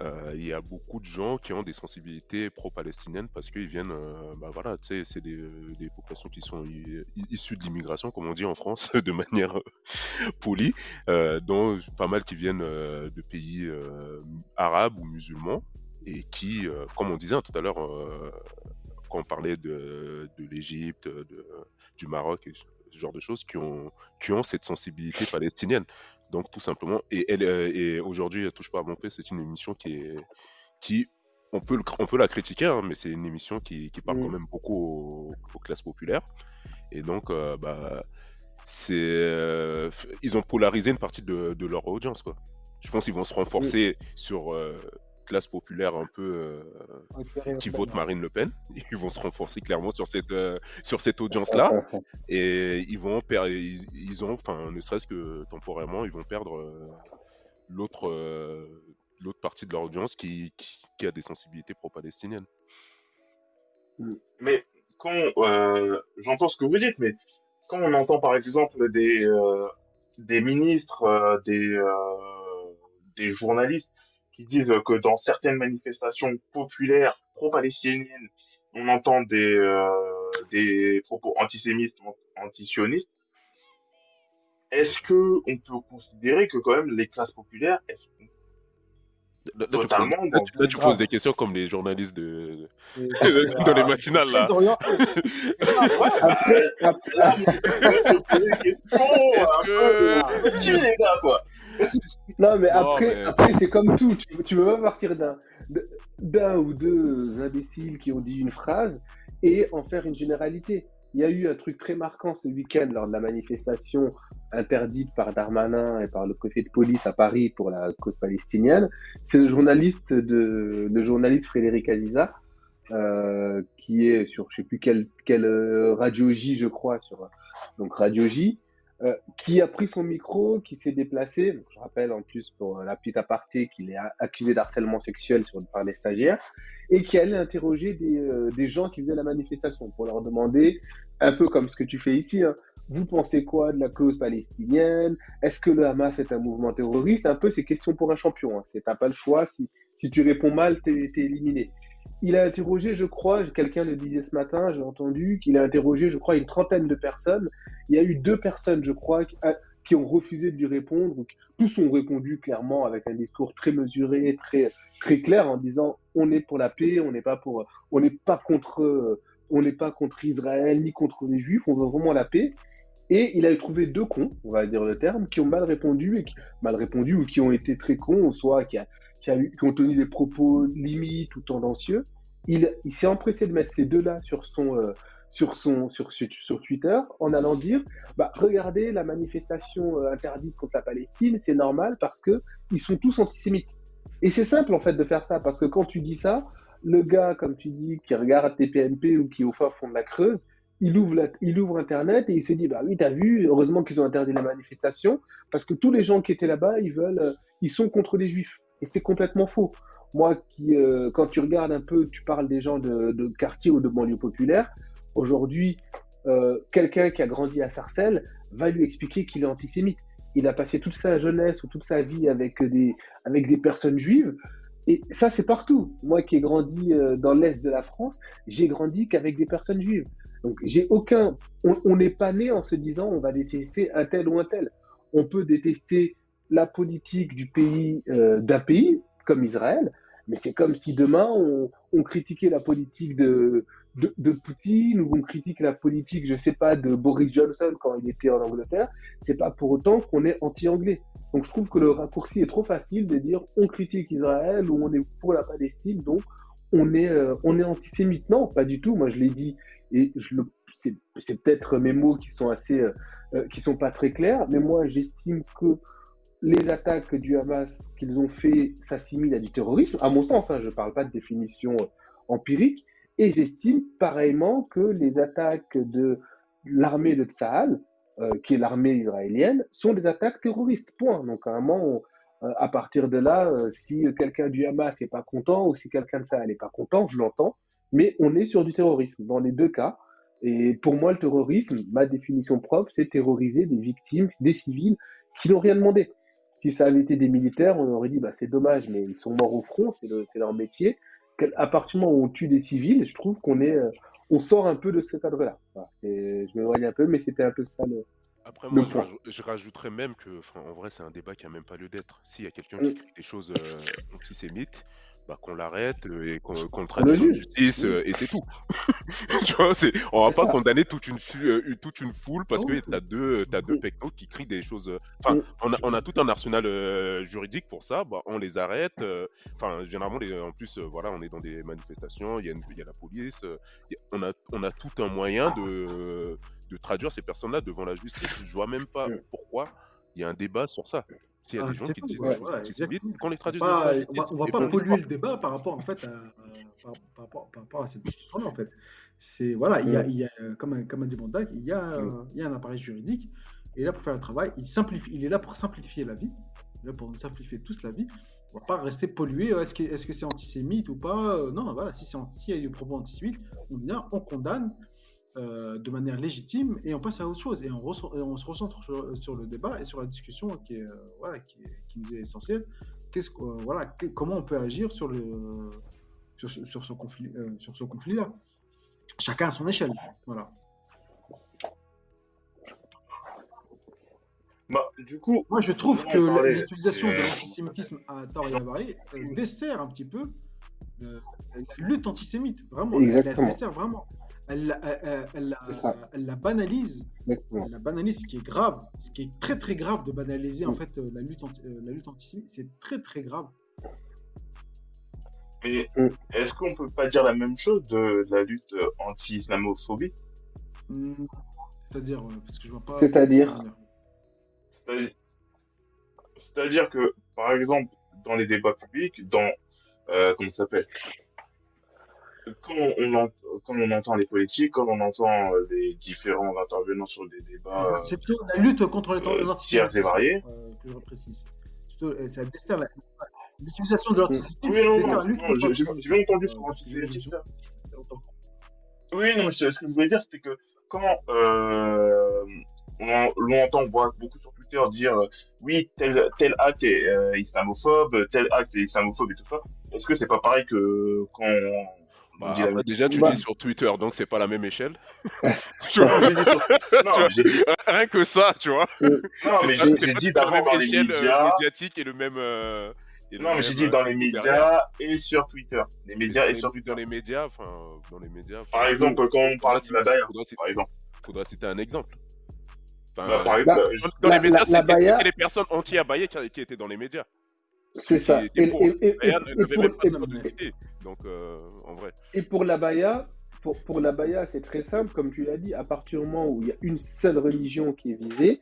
euh, il y a beaucoup de gens qui ont des sensibilités pro-palestiniennes parce qu'ils viennent, euh, bah voilà, tu sais, c'est des, euh, des populations qui sont issues de l'immigration, comme on dit en France, de manière euh, polie, euh, dont pas mal qui viennent euh, de pays euh, arabes ou musulmans et qui, euh, comme on disait tout à l'heure, euh, quand on parlait de, de l'Égypte, du Maroc et ce genre de choses, qui ont, qui ont cette sensibilité palestinienne. Donc tout simplement, et, elle, euh, et aujourd'hui, touche pas à mon paix, c'est une émission qui est, qui, on peut, le- on peut la critiquer, hein, mais c'est une émission qui, qui parle Mm. quand même beaucoup aux, aux classes populaires. Et donc, euh, bah, c'est, euh, ils ont polarisé une partie de, de leur audience, quoi. Je pense qu'ils vont se renforcer sur euh, classe populaire un peu euh, qui vote. Marine Le Pen. Ils vont se renforcer clairement sur cette, euh, sur cette audience-là. Et ils vont perdre, ils, ils ont, enfin, ne serait-ce que temporairement, ils vont perdre euh, l'autre, euh, l'autre partie de leur audience qui, qui, qui a des sensibilités pro-palestiniennes. Mais quand euh, j'entends ce que vous dites, mais quand on entend par exemple des, euh, des ministres, euh, des, euh, des journalistes qui disent que dans certaines manifestations populaires pro-palestiniennes, on entend des, euh, des propos antisémites, antisionistes, est-ce que on peut considérer que quand même les classes populaires, est-ce qu'on Là, là, tu poses, totalement là, tu- là, tu grave. poses des questions comme les journalistes de, dans les matinales là. Après, après- Là, je peux poser des questions Est-ce un que- peu petits, les gars, quoi. Non, mais après, mais- après c'est comme tout. Tu, tu peux pas partir d'un d'un ou deux imbéciles qui ont dit une phrase et en faire une généralité. Il y a eu un truc très marquant ce week-end lors de la manifestation interdite par Darmanin et par le préfet de police à Paris pour la cause palestinienne. C'est le journaliste de le journaliste Frédéric Aziza euh, qui est sur je sais plus quelle quelle euh, radio J je crois sur donc radio J euh, qui a pris son micro, qui s'est déplacé. Je rappelle en plus pour euh, la petite aparté qu'il est accusé d'harcèlement sexuel sur, par des stagiaires et qui allait interroger des, euh, des gens qui faisaient la manifestation pour leur demander, un peu comme ce que tu fais ici, hein, vous pensez quoi de la cause palestinienne? Est-ce que le Hamas est un mouvement terroriste? Un peu ces questions pour un champion. Hein. T'as pas le choix. Si, tu réponds mal, t'es es éliminé. Il a interrogé, je crois, quelqu'un le disait ce matin, j'ai entendu, qu'il a interrogé, je crois, une trentaine de personnes il y a eu deux personnes, je crois, qui, a- qui ont refusé de lui répondre. Tous ont répondu clairement avec un discours très mesuré, très très clair, en disant on est pour la paix, on n'est pas pas contre, on n'est pas contre Israël ni contre les Juifs, on veut vraiment la paix. Et il a trouvé deux cons, on va dire le terme, qui ont mal répondu et qui, mal répondu ou qui ont été très cons, soit qui, eu- ont tenu des propos limites ou tendancieux. Il, il s'est empressé de mettre ces deux-là sur son euh, sur son sur, sur, Twitter en allant dire bah, regardez la manifestation euh, interdite contre la Palestine, c'est normal parce que ils sont tous antisémites. Et c'est simple en fait de faire ça parce que quand tu dis ça, le gars, comme tu dis, qui regarde TPMP ou qui au fond de la Creuse, il ouvre, il ouvre Internet et il se dit bah oui, t'as vu, heureusement qu'ils ont interdit la manifestation parce que tous les gens qui étaient là-bas, ils veulent, euh, ils sont contre les juifs. Et c'est complètement faux. Moi, qui, euh, quand tu regardes un peu, tu parles des gens de, de quartier ou de banlieue populaire. Aujourd'hui, euh, quelqu'un qui a grandi à Sarcelles va lui expliquer qu'il est antisémite. Il a passé toute sa jeunesse ou toute sa vie avec des, avec des personnes juives. Et ça, c'est partout. Moi qui ai grandi euh, dans l'Est de la France, j'ai grandi qu'avec des personnes juives. Donc, j'ai aucun. On n'est pas né en se disant on va détester un tel ou un tel. On peut détester la politique du pays, euh, d'un pays, comme Israël, mais c'est comme si demain on, critiquait la politique de, de, Poutine ou on critique la politique, je sais pas, de Boris Johnson quand il était en Angleterre. C'est pas pour autant qu'on est anti-anglais. Donc je trouve que le raccourci est trop facile de dire on critique Israël ou on est pour la Palestine, donc on est, euh, on est antisémite. Non, pas du tout. Moi, je l'ai dit et je c'est peut-être mes mots qui sont assez, euh, euh, qui sont pas très clairs, mais moi, j'estime que les attaques du Hamas qu'ils ont fait s'assimilent à du terrorisme. À mon sens, hein, je parle pas de définition euh, empirique. Et j'estime pareillement que les attaques de l'armée de Tsahal, euh, qui est l'armée israélienne, sont des attaques terroristes. Point. Donc, à euh, à partir de là, si quelqu'un du Hamas n'est pas content ou si quelqu'un de Tsahal n'est pas content, je l'entends, mais on est sur du terrorisme dans les deux cas. Et pour moi, le terrorisme, ma définition propre, c'est terroriser des victimes, des civils qui n'ont rien demandé. Si ça avait été des militaires, on aurait dit bah, c'est dommage, mais ils sont morts au front, c'est le- c'est leur métier. Quel- À partir du moment où on tue des civils, je trouve qu'on est, euh, on sort un peu de ce cadre-là. Voilà. Je m'éloigne un peu, mais c'était un peu ça le. Après, moi, je, point. rajou- je rajouterais même que, en vrai, c'est un débat qui a même pas lieu d'être. S'il y a quelqu'un Mm. qui crie des choses euh, antisémites, bah, qu'on l'arrête euh, et qu'on le en juge. justice Mm. euh, et c'est tout. tu vois, c'est, on va pas ça. condamner toute une, euh, toute une foule parce que t'as deux, t'as deux pecnos qui crient des choses. euh, Enfin, on, a, on a tout un arsenal euh, juridique pour ça. Bah, on les arrête. euh, Enfin, généralement, les, en plus, voilà, on est dans des manifestations. Il y a, y la police. a- on a, on a tout un moyen de, de traduire ces personnes-là devant la justice. Je vois même pas pourquoi il y a un débat sur ça. S'il y a Ah, des gens c'est qui disent ouais, des choses voilà, antisémites, exactement. qu'on les On traduise pas, on va, on va pas polluer le débat par rapport en fait à, par, par rapport, par rapport à cette discussion-là en fait. C'est voilà, il y a, il y a comme, a- comme a dit Bondac, il y a, euh, il y a un appareil juridique. Il est là pour faire le travail. Il simplifie, il est là pour simplifier la vie. Il est là pour nous simplifier tous la vie. On va pas rester pollué. euh, Est-ce que est-ce que c'est antisémite ou pas Euh, Non, voilà. Si c'est anti, il y a des propos antisémites, on vient, on condamne. Euh, de manière légitime et on passe à autre chose et on, reço- et on se recentre sur, sur le débat et sur la discussion qui, est, euh, voilà, qui, est- qui nous est essentielle. Qu'est-ce que- euh, voilà, que- comment on peut agir sur, le, sur, ce- sur ce conflit, euh, sur ce conflit-là? Chacun à son échelle. Voilà. Bah, du coup, Moi, je trouve que l'utilisation de l'antisémitisme à tort et à Paris euh, dessert un petit peu la lutte antisémite. Vraiment, Exactement. elle dessert vraiment. Elle, la- elle, elle- elle la- C'est ça. elle la banalise. Elle la banalise, ce qui est grave. Ce qui est très très grave de banaliser en fait euh, la lutte, anti- euh, la lutte antisémite. C'est très très grave. Mais Mm. est-ce qu'on peut pas dire la même chose de la lutte euh, anti-islamophobie? Hmm, C'est-à-dire, parce que je vois pas. C'est-à-dire? C'est- C'est-à-dire que, par exemple, dans les débats publics, dans, euh, comment ça s'appelle? Quand on, ent- quand on entend les politiques, quand on entend euh, les différents intervenants sur des débats, C'est plutôt la lutte contre les euh, l'antisémitisme divers et variés. euh, que je précise. C'est euh, la- l'utilisation de l'antisémitisme. Oui, non, non, non, j'ai bien entendu ce Euh, qu'on Oui, non, mais ce que je voulais dire, c'était que quand euh, on, l'on entend voir beaucoup sur Twitter dire euh, oui, tel, tel acte est euh, islamophobe, tel acte est islamophobe et tout ça, est-ce que c'est pas pareil que quand on Bah, la déjà, tu Bah. dis sur Twitter, donc c'est pas la même échelle. tu Non, vois, j'ai dit sur- non, Tu vois, j'ai dit- Rien que ça, tu vois. non, C'est dit la même dans les échelle euh, médias. médiatique et le même. euh, et le Non, mais j'ai dit euh, dans les derrière. médias et sur Twitter. Les médias et les- sur Twitter. Dans les médias, enfin, dans les médias. Par exemple, quand on parle de la citer- par exemple. faudra citer un exemple. Enfin, Bah, par euh, exemple, dans, la- les médias, c'était les personnes anti-Abaye qui, qui étaient dans les médias. C'est ça. Et, pour. et- et- Baïa et- ne et devait pour, même pas et- se discuter. Donc, euh, en vrai. et pour la Baïa, pour, pour la c'est très simple, comme tu l'as dit, à partir du moment où il y a une seule religion qui est visée,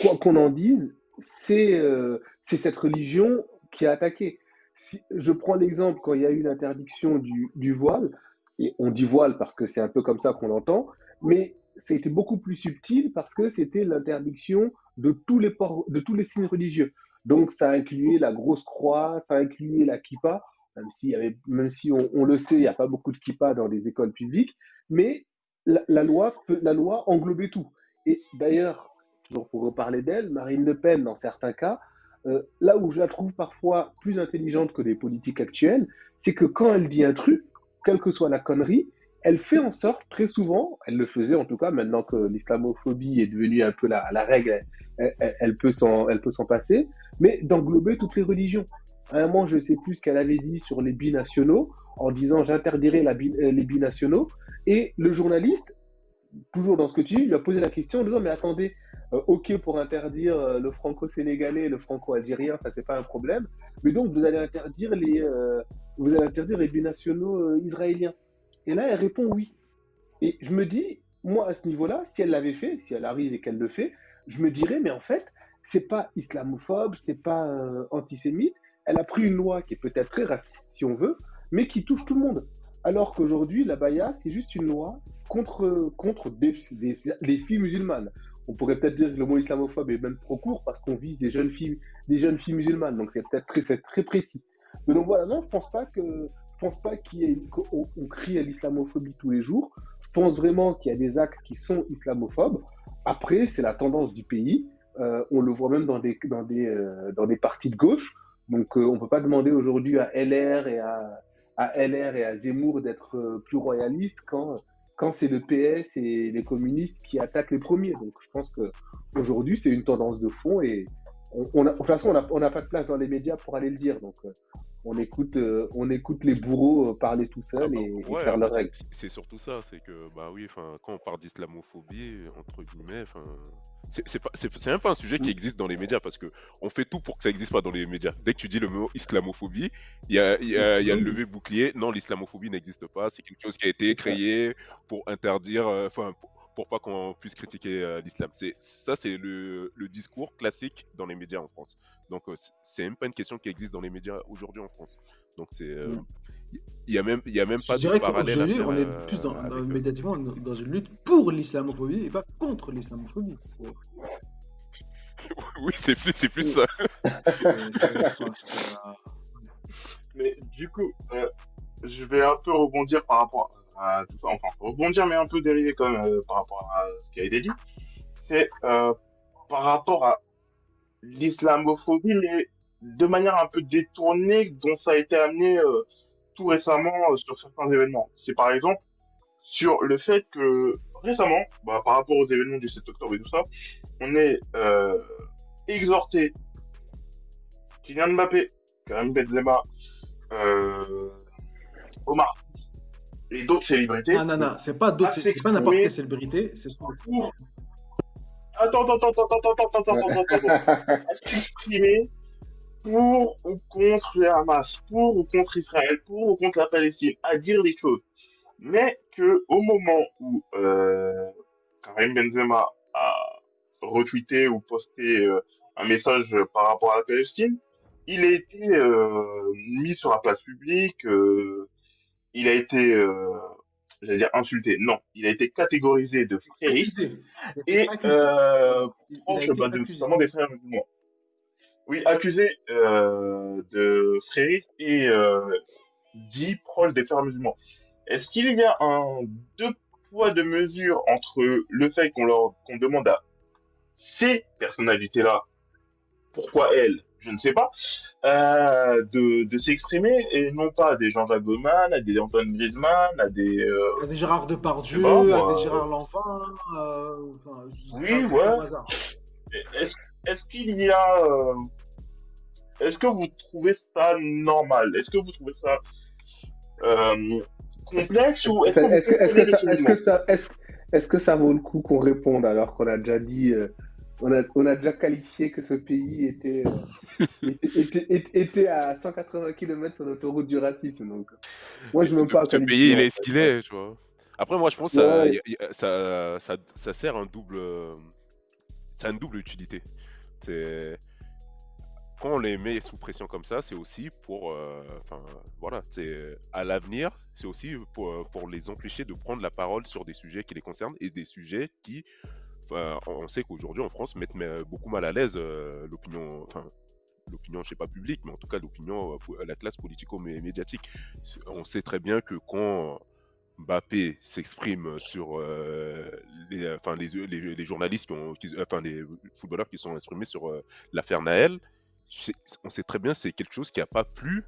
quoi qu'on en dise, c'est euh, cette religion qui est attaquée. Si, je prends l'exemple quand il y a eu l'interdiction du, du voile, et on dit voile parce que c'est un peu comme ça qu'on l'entend, mais c'était beaucoup plus subtil parce que c'était l'interdiction de tous les ports, de tous les signes religieux. Donc ça incluait la grosse croix, ça incluait la kippa, même si, même si on, le sait, il n'y a pas beaucoup de kippa dans les écoles publiques, mais la, loi, la loi englobait tout. Et d'ailleurs, toujours pour reparler d'elle, Marine Le Pen, dans certains cas, euh, là où je la trouve parfois plus intelligente que les politiques actuelles, c'est que quand elle dit un truc, quelle que soit la connerie, elle fait en sorte très souvent, elle le faisait en tout cas, maintenant que l'islamophobie est devenue un peu la, règle, elle, peut s'en passer, mais d'englober toutes les religions. À un moment, je ne sais plus ce qu'elle avait dit sur les binationaux, en disant j'interdirai bi- euh, les binationaux, et le journaliste, toujours dans ce que tu dis, lui a posé la question en disant mais attendez, euh, ok pour interdire euh, le franco-sénégalais le franco-algérien, ça c'est pas un problème, mais donc vous allez interdire les, vous allez interdire les binationaux euh, israéliens. Et là, elle répond oui. Et je me dis, moi à ce niveau-là, si elle l'avait fait, si elle arrive et qu'elle le fait, je me dirais mais en fait, c'est pas islamophobe, c'est pas euh, antisémite. Elle a pris une loi qui est peut-être très raciste si on veut, mais qui touche tout le monde. Alors qu'aujourd'hui, la Baïa, c'est juste une loi contre, contre des, filles musulmanes. On pourrait peut-être dire que le mot islamophobe est même trop court parce qu'on vise des jeunes filles, des jeunes filles musulmanes. Donc c'est peut-être très, très précis. Mais donc voilà, non, je pense pas que, pense pas qu'on on crie à l'islamophobie tous les jours. Je pense vraiment qu'il y a des actes qui sont islamophobes. Après, c'est la tendance du pays. Euh, on le voit même dans des, dans des, euh, dans des partis de gauche. Donc, euh, on peut pas demander aujourd'hui à LR et à, à LR et à Zemmour d'être plus royalistes quand, quand c'est le PS et les communistes qui attaquent les premiers. Donc, je pense que aujourd'hui, c'est une tendance de fond et on, a- de toute façon, on n'a pas de place dans les médias pour aller le dire. Donc, euh, on écoute, euh, on écoute les bourreaux euh, parler tout seuls et, et Ouais, faire bah, leurs règles. c'est- surtout ça, c'est que bah oui, quand on parle d'islamophobie, entre guillemets, c'est même pas un sujet Mm. qui existe dans les médias parce que on fait tout pour que ça existe pas dans les médias. Dès que tu dis le mot islamophobie, il y a, il y a, il y a le levé bouclier. Non, l'islamophobie n'existe pas. C'est quelque chose qui a été créé pour interdire, enfin, pour, pour pas qu'on puisse critiquer euh, l'islam. C'est ça, c'est le, le discours classique dans les médias en France. Donc euh, c'est- même pas une question qui existe dans les médias aujourd'hui en France. Donc c'est, euh, Mm. il y a même, il y a même Je pas de dirais parallèle à qu'aujourd'hui, faire, on est euh, plus dans, dans- euh, médiatiquement dans dans une lutte pour l'islamophobie et pas contre l'islamophobie. Oui, c'est plus, c'est plus ça. Mais du coup, euh, je vais un peu rebondir par rapport enfin, rebondir, mais un peu dérivé quand même euh, par rapport à ce qui a été dit, c'est euh, par rapport à l'islamophobie, mais de manière un peu détournée dont ça a été amené euh, tout récemment sur certains événements. C'est par exemple sur le fait que récemment, bah, par rapport aux événements du 7 octobre et tout ça, on est exhorté Kylian Mbappé, Karim Benzema, euh, Omar et d'autres célébrités. Ah non, non, c'est pas d'autres, c'est n'importe quelle célébrité, c'est pour... Attends, attends, attends, attends, attends, attends, attends, attends, S'exprimer pour ou contre le Hamas, pour ou contre Israël, pour ou contre la Palestine, à dire des choses. Mais que au moment où euh, Karim Benzema a retweeté ou posté euh, un message par rapport à la Palestine, il a été euh, mis sur la place publique, euh, il a été, euh, j'allais dire insulté, non, il a été catégorisé de frériste et euh, proche bah, de, des frères musulmans. Oui, accusé euh, de frérisme et euh, dit proche des frères musulmans. Est-ce qu'il y a un deux poids deux mesures entre le fait qu'on leur qu'on demande à ces personnalités-là, pourquoi elles, je ne sais pas, euh, de, de s'exprimer et non pas à des Jean-Jacques Goldman, à des Antoine Griezmann, à des euh, À des Gérard Depardieu, à des Gérard Lanvin, euh, enfin, Oui, ouais. Est-ce qu'il y a. euh, Est-ce que vous trouvez ça normal? Est-ce que vous trouvez ça euh, complexe ou est-ce que Est-ce que, ça, est-ce que ça, est-ce, est-ce que ça vaut le coup qu'on réponde alors qu'on a déjà dit, euh, on a, on a déjà qualifié que ce pays était, euh, était, était, était- était à 180 km sur l'autoroute du racisme. Donc, moi, je ne veux pas Ce pays, il est ce qu'il est, tu vois. Après, moi, je pense que ça, Ouais. ça, ça, ça sert un double. Ça a une double utilité. C'est. Quand on les met sous pression comme ça, c'est aussi pour. euh, Enfin, voilà. C'est à l'avenir, c'est aussi pour, euh, pour les empêcher de prendre la parole sur des sujets qui les concernent et des sujets qui. On sait qu'aujourd'hui en France mettent mais, beaucoup mal à l'aise euh, l'opinion. Enfin, l'opinion, je sais pas publique, mais en tout cas l'opinion, euh, la classe politico-médiatique. On sait très bien que quand Mbappé s'exprime sur euh, les, enfin, les, journalistes, enfin les footballeurs qui sont exprimés sur euh, l'affaire Naël, on sait très bien c'est quelque chose qui n'a pas plu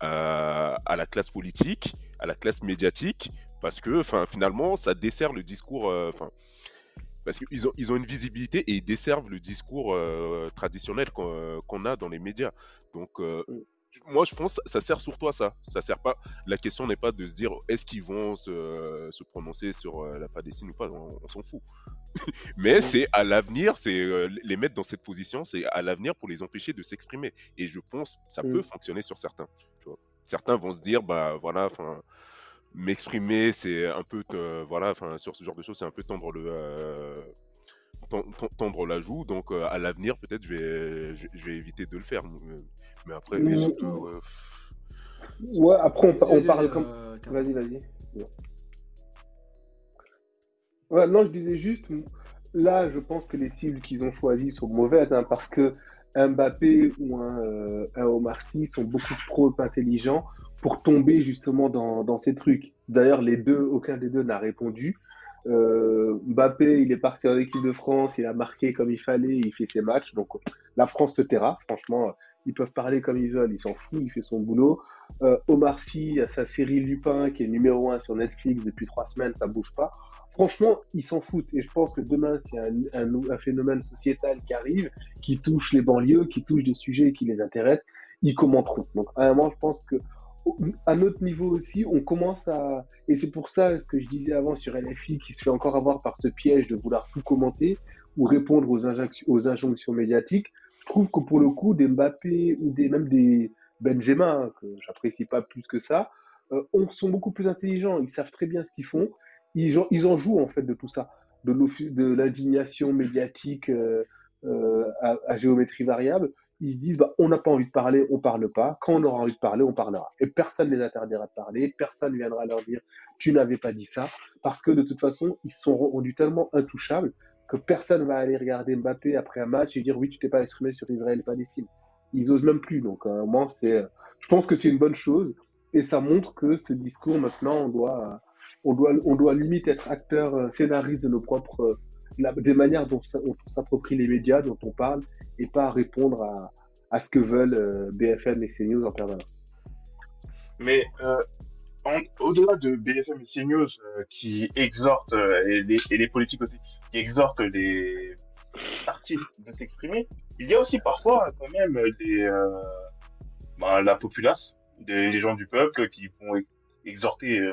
à, la classe politique, à la classe médiatique, parce que finalement ça dessert le discours. euh, parce qu'ils ont, ils ont une visibilité et ils desservent le discours euh, traditionnel qu'on euh, qu'on a dans les médias. Donc, euh, moi, je pense que ça sert surtout à ça. Ça sert pas. La question n'est pas de se dire est-ce qu'ils vont se, se prononcer sur la Palestine ou pas? On, on s'en fout. Mais c'est à l'avenir, c'est euh, les mettre dans cette position, c'est à l'avenir pour les empêcher de s'exprimer. Et je pense que ça Mm. peut fonctionner sur certains. tu vois. Certains vont se dire bah voilà, enfin m'exprimer, c'est un peu voilà, enfin sur ce genre de choses, c'est un peu tendre le euh, ten- ten- tendre la joue. Donc euh, à l'avenir, peut-être je vais je, vais éviter de le faire. Mais, mais après, mais Mm. surtout, euh, Ouais, après, on, parle vas-y, comme. Vas-y, vas-y. Ouais, non, je disais juste, là, je pense que les cibles qu'ils ont choisies sont mauvaises, hein, parce que Mbappé ou un, euh, un Omar Sy sont beaucoup trop intelligents pour tomber justement dans, ces trucs. D'ailleurs, les deux, aucun des deux n'a répondu. Euh, Mbappé, il est parti en équipe de France, il a marqué comme il fallait, il fait ses matchs. Donc la France se taira. Franchement, ils peuvent parler comme ils veulent, ils s'en foutent, il fait son boulot. Euh, Omar Sy sa série Lupin qui est numéro un sur Netflix depuis trois semaines, ça bouge pas. Franchement, ils s'en foutent. Et je pense que demain, c'est un, un, un phénomène sociétal qui arrive, qui touche les banlieues, qui touche des sujets qui les intéressent, ils commenteront. Donc, à un moment, je pense que à notre niveau aussi, on commence à, et c'est pour ça que je disais avant sur LFI, qui se fait encore avoir par ce piège de vouloir tout commenter ou répondre aux, injonctions, médiatiques. Je trouve que pour le coup, des Mbappé ou des, même des Benzema, que j'apprécie pas plus que ça, euh, on, sont beaucoup plus intelligents. Ils savent très bien ce qu'ils font. Ils, en jouent en fait de tout ça, de, l'indignation médiatique euh, euh, à, géométrie variable. Ils se disent, bah, on n'a pas envie de parler, on parle pas. Quand on aura envie de parler, on parlera. Et personne ne les interdira de parler. Personne ne viendra leur dire, tu n'avais pas dit ça. Parce que de toute façon, ils se sont rendus tellement intouchables que personne va aller regarder Mbappé après un match et dire, oui, tu t'es pas exprimé sur Israël et Palestine. Ils osent même plus. Donc, un moment, c'est, je pense que c'est une bonne chose. Et ça montre que ce discours, maintenant, on doit, on doit, on doit limite être acteur, euh, scénariste de nos propres, euh, des manières dont on s'approprie les médias, dont on parle, pas répondre à, à ce que veulent euh, BFM et CNews en permanence. Mais euh, au-delà de BFM et CNews euh, qui exhortent, et, les, politiques aussi, qui exhortent les artistes de s'exprimer, il y a aussi parfois quand même des, bah, la populace, les gens du peuple qui vont ex- exhorter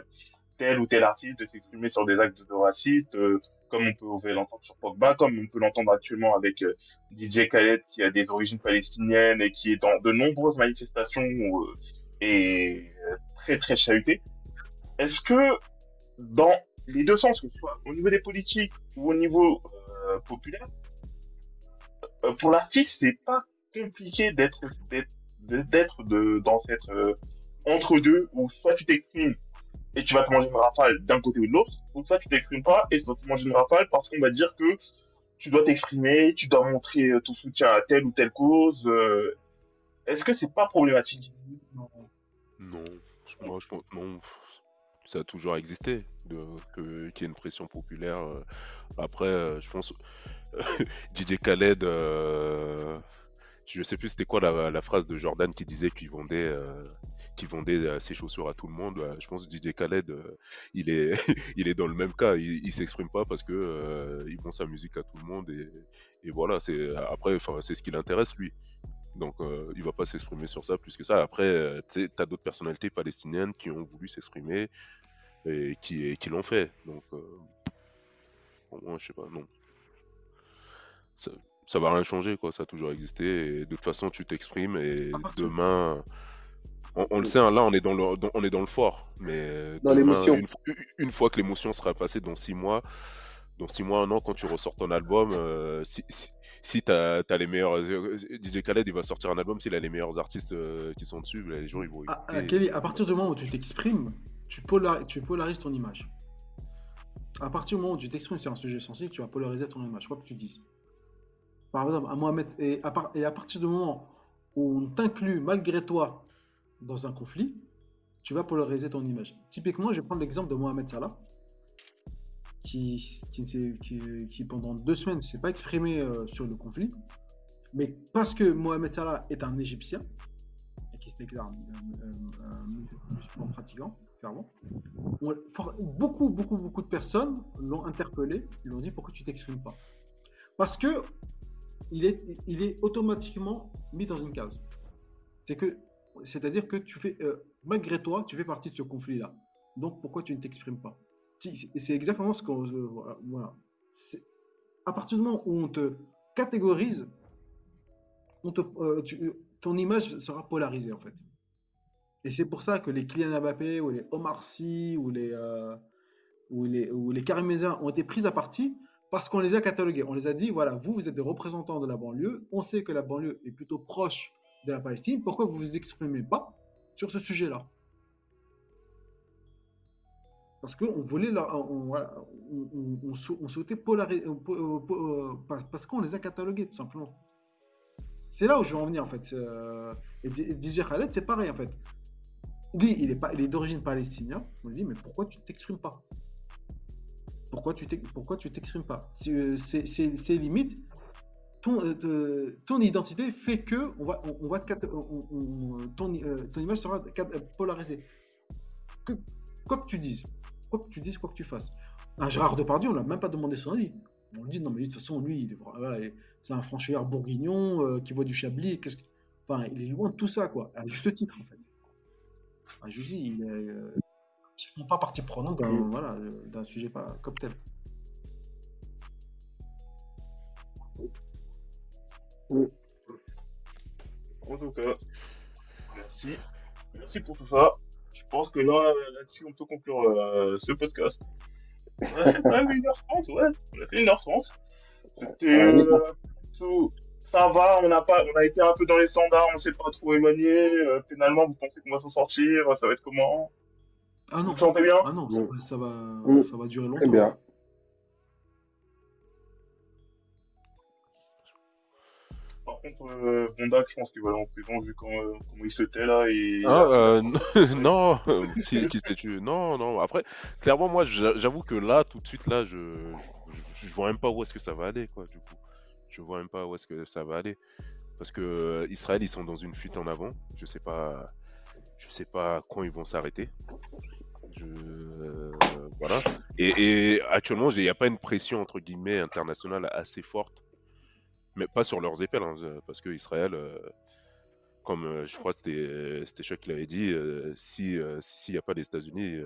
tel ou tel artiste de s'exprimer sur des actes de racisme, comme on peut l'entendre sur Pogba, comme on peut l'entendre actuellement avec euh, DJ Khaled qui a des origines palestiniennes et qui est dans de nombreuses manifestations euh, et euh, très très chahuté. Est-ce que dans les deux sens, que ce soit au niveau des politiques ou au niveau populaire, pour l'artiste, c'est pas compliqué d'être dans cette euh, entre deux où soit tu t'exprimes et tu vas te manger une rafale d'un côté ou de l'autre, ou soit tu t'exprimes pas et tu vas te manger une rafale parce qu'on va dire que tu dois t'exprimer, tu dois montrer euh, ton soutien à telle ou telle cause. euh, Est-ce que c'est pas problématique? Non, moi je pense non, ça a toujours existé qu'il y ait une pression populaire. euh. Après, je pense DJ Khaled, euh, je sais plus c'était quoi la, phrase de Jordan qui disait qu'il vendait vendait euh, ses chaussures à tout le monde. Euh, Je pense que DJ Khaled, euh, il est il est dans le même cas. Il, s'exprime pas parce que il vend sa musique à tout le monde et, et voilà. C'est après, enfin c'est ce qui l'intéresse lui. Donc, euh, il va pas s'exprimer sur ça plus que ça. Après, euh, tu t'as d'autres personnalités palestiniennes qui ont voulu s'exprimer et qui, et qui l'ont fait. Donc, euh, pour moi, je sais pas, non. Ça, ça va rien changer, quoi. Ça a toujours existé. Et de toute façon, tu t'exprimes et demain. On, on le sait, hein, là, on est dans le, dans- on est dans le fort. Mais Dans demain, l'émotion. Une, fo- une fois que l'émotion sera passée dans six mois, dans six mois, un an, quand tu ressors ton album, euh, si, si, si t'as as les meilleurs. euh, DJ Khaled, il va sortir un album s'il a les meilleurs artistes euh, qui sont dessus, les gens ils vont Ah, écouter. ah, Kelly, à partir du moment où tu t'exprimes, tu, polar- tu polarises ton image. À partir du moment où tu t'exprimes sur un sujet sensible, tu vas polariser ton image, quoi que tu dises. Par exemple, à Mohamed, et à, par- et à partir du moment où on t'inclut malgré toi dans un conflit, tu vas polariser ton image. Typiquement, je vais prendre l'exemple de Mohamed Salah, qui, qui, pendant deux semaines ne s'est pas exprimé euh, sur le conflit, mais parce que Mohamed Salah est un Égyptien, et qui se déclare un, musulman pratiquant, for- beaucoup, beaucoup, beaucoup de personnes l'ont interpellé, lui ont dit pourquoi tu t'exprimes pas? Parce que il est, il est automatiquement mis dans une case. C'est que, c'est-à-dire que tu fais, euh, malgré toi, tu fais partie de ce conflit-là. Donc pourquoi tu ne t'exprimes pas? C'est- exactement ce qu'on, euh, voilà. À partir du moment où on te catégorise, euh, ton image sera polarisée en fait. Et c'est pour ça que les Kylian Mbappé ou les Omar Sy ou les, euh, ou les, ou les ont été pris à partie parce qu'on les a catalogués. On les a dit, voilà, vous, vous êtes des représentants de la banlieue. On sait que la banlieue est plutôt proche de la Palestine. Pourquoi vous vous exprimez pas sur ce sujet-là? Parce qu'on voulait, leur- on, on- on- on sou- on souhaitait polariser, parce qu'on les a catalogués, tout simplement. C'est là où je veux en venir, en fait. Euh, et DJ Khaled, c'est pareil, en fait. Lui, il est, est d'origine palestinienne. On lui dit, mais pourquoi tu t'exprimes pas? Pourquoi tu t'exprimes pas? Euh, c'est limite. Ton, euh, ton identité fait que on va, on, on va te on- on- ton, euh, ton image sera euh, polarisée. Que, quoi que tu dises, quoi que tu dises, quoi que tu fasses. Un Gérard Depardieu, on l'a même pas demandé son avis. On lui dit non mais lui, de toute façon lui, il est, voilà, il- c'est un franchisseur bourguignon euh, qui boit du chablis. Qu'est-ce que- Enfin, il est loin de tout ça quoi. À juste titre en fait. À juste dit, il est pas partie prenante d'un voilà, d'un sujet pas comme En tout cas, merci. Merci pour tout ça. Je pense que là, là-dessus, on peut conclure euh, ce podcast. On a fait quand même 1h30, ouais. On a fait 1h30. C'était, euh, tout- ça va, on a, pas, on a été un peu dans les standards, on s'est pas trop éloigné. Euh, finalement, vous pensez qu'on va s'en sortir? Ça va être comment? Ah non, Vous sentez bien? Ah non, ça, va- ça va, ça va durer Très longtemps. bien. Par contre, euh, Bondac, je pense qu'il va aller en prison vu comment, euh, comment il se tait là. Et... Ah, euh, non, qui, Non, non. Après, clairement, moi, j'a- j'avoue que là, tout de suite, là, je, je, je vois même pas où est-ce que ça va aller, quoi, du coup. Je vois même pas où est-ce que ça va aller. Parce que euh, Israël, ils sont dans une fuite en avant. Je sais pas, je sais pas quand ils vont s'arrêter. Je, euh, voilà. Et, et actuellement, il n'y a pas une pression, entre guillemets, internationale assez forte. Mais pas sur leurs épaules, hein, parce que Israël, euh, comme euh, je crois que c'était Chuck qui l'avait dit, euh, si euh, s'il n'y a pas les États-Unis, euh,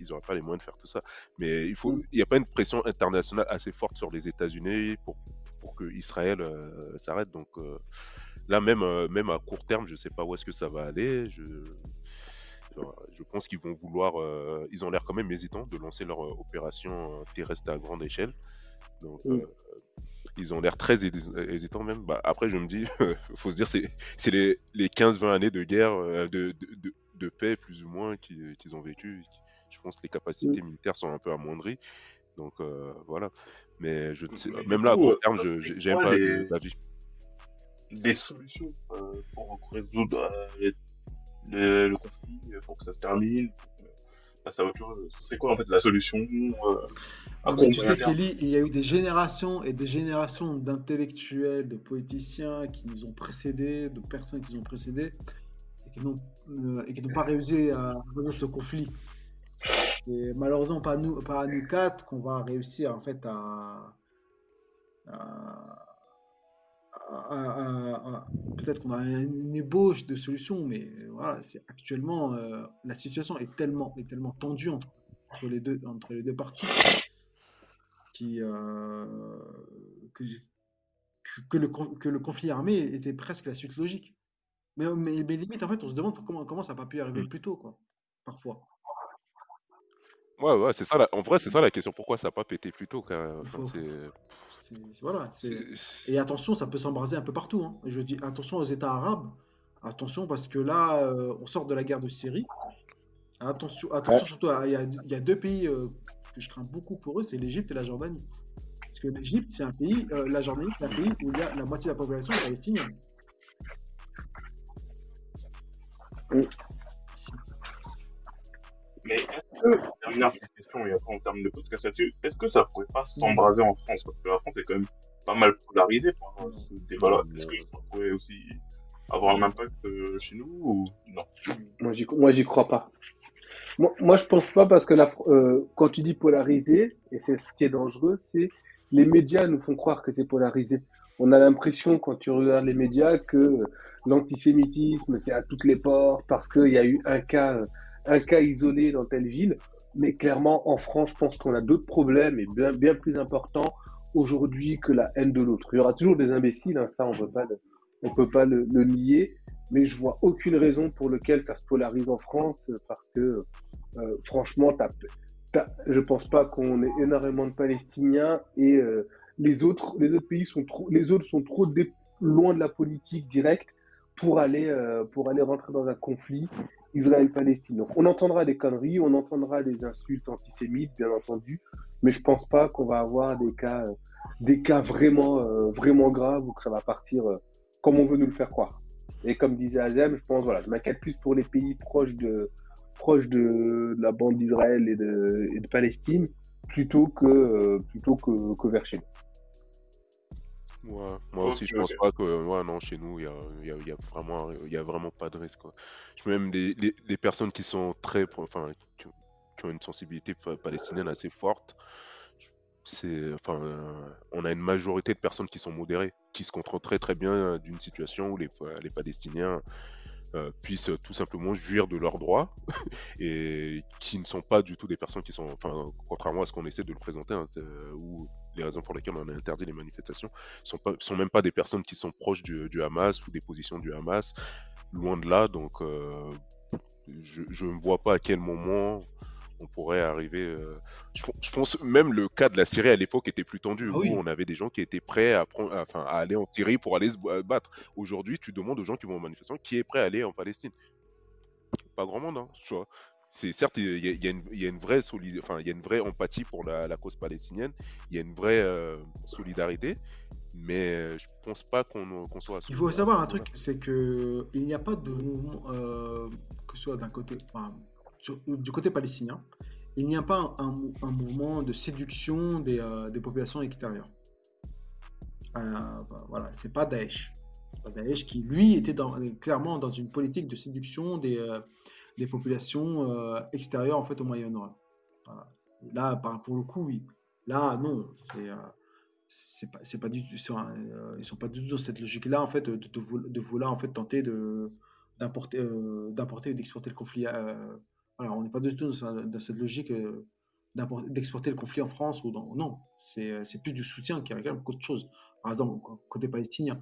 ils n'auraient pas les moyens de faire tout ça. Mais il faut, il n'y a pas une pression internationale assez forte sur les États-Unis pour pour que Israël euh, s'arrête. Donc euh, là, même euh, même à court terme, je sais pas où est-ce que ça va aller. Je je pense qu'ils vont vouloir, euh, ils ont l'air quand même hésitants de lancer leur euh, opération euh, terrestre à grande échelle. Donc Mm. euh, ils ont l'air très hési- hésitants même. Bah, après, je me dis, faut se dire, c'est les, les 15-20 années de guerre, euh, de, de, de, de paix plus ou moins qui- qu'ils ont vécu. Je pense que les capacités militaires sont un peu amoindries. Donc euh, voilà. Mais je ne sais, Mais du même là, à court euh, terme, je quoi pas les- d'avis. des solutions euh, pour résoudre euh, les- le conflit, pour que ça se termine, pour passer à autre chose. Ce serait quoi en fait la solution euh, mais tu sais, Kelly, il y a eu des générations et des générations d'intellectuels, de politiciens qui nous ont précédés, de personnes qui nous ont précédés et qui n'ont euh, pas réussi à résoudre ce conflit. Et malheureusement, pas nous, pas à nous quatre qu'on va réussir en fait à- peut-être qu'on a une ébauche de solution, mais voilà, c'est actuellement euh, la situation est tellement est tellement tendue entre, entre les deux entre les deux parties qui, euh, que, que- le, que le conflit armé était presque la suite logique. Mais, mais, mais limite, en fait, on se demande comment, comment ça n'a pas pu arriver plus tôt, quoi, parfois. Ouais, ouais, c'est ça. la- En vrai, c'est ça la question. Pourquoi ça n'a pas pété plus tôt quand- enfin, Voilà, Et attention, ça peut s'embraser un peu partout. hein. Je dis attention aux États arabes. Attention parce que là, euh, on sort de la guerre de Syrie. Attention, attention Ouais. surtout, à- il y a, il y a deux pays euh, que je crains beaucoup pour eux, c'est l'Égypte et la Jordanie. Parce que l'Égypte, c'est un pays, euh, la Jordanie, c'est un pays où il y a la moitié de la population est palestinienne. Mais est-ce que, dernière petite question, et après en termes de podcast là-dessus, est-ce que ça pourrait pas s'embraser en France? Parce que la France est quand même pas mal polarisée par ce débat-là. Est-ce que ça pourrait aussi avoir un impact euh, chez nous ou non? Moi, j'y, moi, j'y crois pas. Moi, moi, je pense pas parce que la, euh, quand tu dis polarisé, et c'est ce qui est dangereux, c'est les médias nous font croire que c'est polarisé. On a l'impression, quand tu regardes les médias, que l'antisémitisme, c'est à toutes les portes parce qu'il y a eu un cas, euh, un cas isolé dans telle ville. Mais clairement, en France, je pense qu'on a d'autres problèmes et bien, plus importants aujourd'hui que la haine de l'autre. Il y aura toujours des imbéciles, hein, ça, on on peut pas le, nier mais je vois aucune raison pour laquelle ça se polarise en France euh, parce que euh, franchement, t'as, t'as- je pense pas qu'on ait énormément de Palestiniens et euh, les autres, pays sont trop, les autres sont trop loin de la politique directe pour aller rentrer dans un conflit Israël-Palestine. Donc on entendra des conneries, on entendra des insultes antisémites, bien entendu, mais je pense pas qu'on va avoir des cas, euh, des cas vraiment, euh, vraiment graves ou que ça va partir euh, comme on veut nous le faire croire. Et comme disait Azem, je pense, voilà, je m'inquiète plus pour les pays proches de, proches de, la bande d'Israël et de, et de Palestine plutôt que, plutôt que, que vers chez nous. Ouais, moi aussi, je pense pas que, ouais, non, chez nous, il y a, y a- il y a vraiment, il y a vraiment pas de risque, quoi. Même les, les, les personnes qui sont très, enfin, qui, ont qui ont une sensibilité pa- palestinienne assez forte, c'est, enfin, euh, on a une majorité de personnes qui sont modérées, qui se contrôlent très très bien euh, d'une situation où les, les Palestiniens euh, puissent tout simplement jouir de leurs droits et qui ne sont pas du tout des personnes qui sont, enfin, contrairement à ce qu'on essaie de le présenter, hein, euh, ou les raisons pour lesquelles on a interdit les manifestations, sont pas, sont même pas des personnes qui sont proches du, Hamas ou des positions du Hamas, loin de là. Donc, euh, je ne vois pas à quel moment on pourrait arriver. euh, Je, pen- je pense même le cas de la Syrie à l'époque était plus tendu, Ah où oui. on avait des gens qui étaient prêts à, prendre, à- enfin, à aller en Syrie pour aller se battre. Aujourd'hui, tu demandes aux gens qui vont en manifestation qui est prêt à aller en Palestine. Pas grand monde, hein, tu vois. C'est certes, il y, y a une- il y a une vraie solide, enfin, il y a une vraie empathie pour la, la cause palestinienne. Il y a une vraie euh, solidarité, Mais euh, je pense pas qu'on qu'on soit à ce Il faut savoir un truc, c'est que il n'y a pas de mouvement, euh, que ce soit d'un côté, enfin, du côté palestinien, il n'y a pas un, mou- un mouvement de séduction des, euh, populations extérieures. Euh, bah, voilà, c'est pas Daesh. Pas Daesh qui, lui, était dans- clairement dans une politique de séduction des, euh, populations extérieures en fait au Moyen-Orient. Là, par, pour le coup, oui. Là, non, c'est c'est pas, pas du tout, ils sont pas du tout dans cette logique-là en fait de, de, vou- de vouloir en fait tenter de d'importer d'importer ou d'exporter le conflit. Voilà, on n'est pas du tout dans, dans cette logique euh, d'exporter le conflit en France ou non, c'est euh, c'est plus du soutien qui réclame qu'autre chose. Par exemple, côté palestinien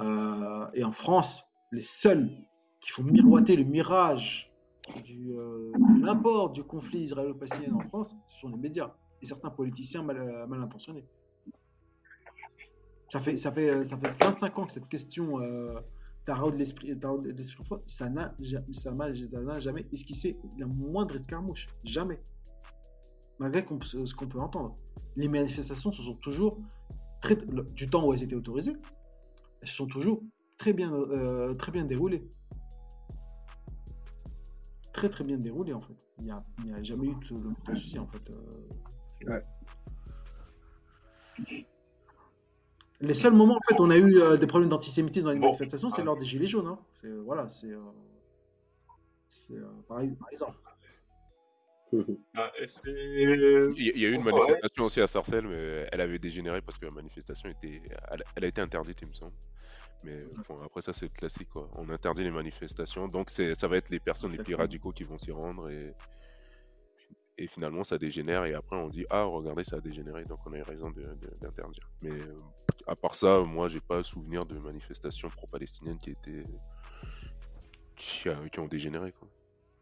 Euh, et en France, les seuls qui font miroiter le mirage de l'import du conflit israélo-palestinien en France, ce sont les médias et certains politiciens mal, intentionnés. Ça fait 25 ans que cette question euh, taraude l'esprit taraude l'esprit français, ça n'a ça n'a jamais esquissé la moindre escarmouche. Jamais. Malgré ce qu'on peut entendre. Les manifestations se sont toujours, très, le- du temps où elles étaient autorisées, elles sont toujours très bien, euh, très bien déroulées. Très très bien déroulées en fait. Il n'y a, jamais eu de, de souci en fait. euh. Les seuls moments en fait on a eu euh, des problèmes d'antisémitisme dans les Bon. manifestations, c'est lors des Gilets jaunes. hein. C'est, voilà, c'est, euh, c'est, euh, par, par exemple. Ah, Il y a- eu une Ouais. manifestation aussi à Sarcelles, mais elle avait dégénéré parce que la manifestation était, elle, elle a été interdite, il me semble. Mais bon, après ça, c'est classique, quoi. On interdit les manifestations, donc c'est, ça va être les personnes les plus radicaux qui vont s'y rendre et, et finalement ça dégénère et après on dit ah regardez ça a dégénéré, donc on a eu raison d'interdire. Mais euh, à part ça, moi j'ai pas souvenir de manifestations pro-palestiniennes qui étaient qui, a- qui ont dégénéré, quoi.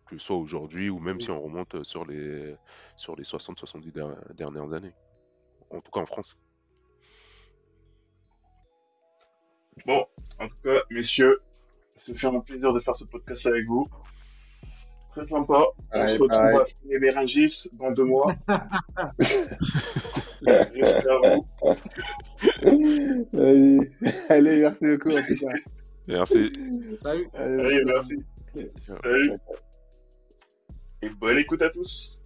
Que ce soit aujourd'hui ou même si on remonte sur les sur les 60-70 der- dernières années. En tout cas en France. Bon, en tout cas, messieurs, ça fait un plaisir de faire ce podcast avec vous. Très sympa. On Ouais, se retrouve pareil. à Finet Béringis dans deux mois. J'espère vous. Allez, allez, merci beaucoup en tout cas. Merci. Salut. Allez, Allez, merci. merci. Salut. Et bonne écoute à tous.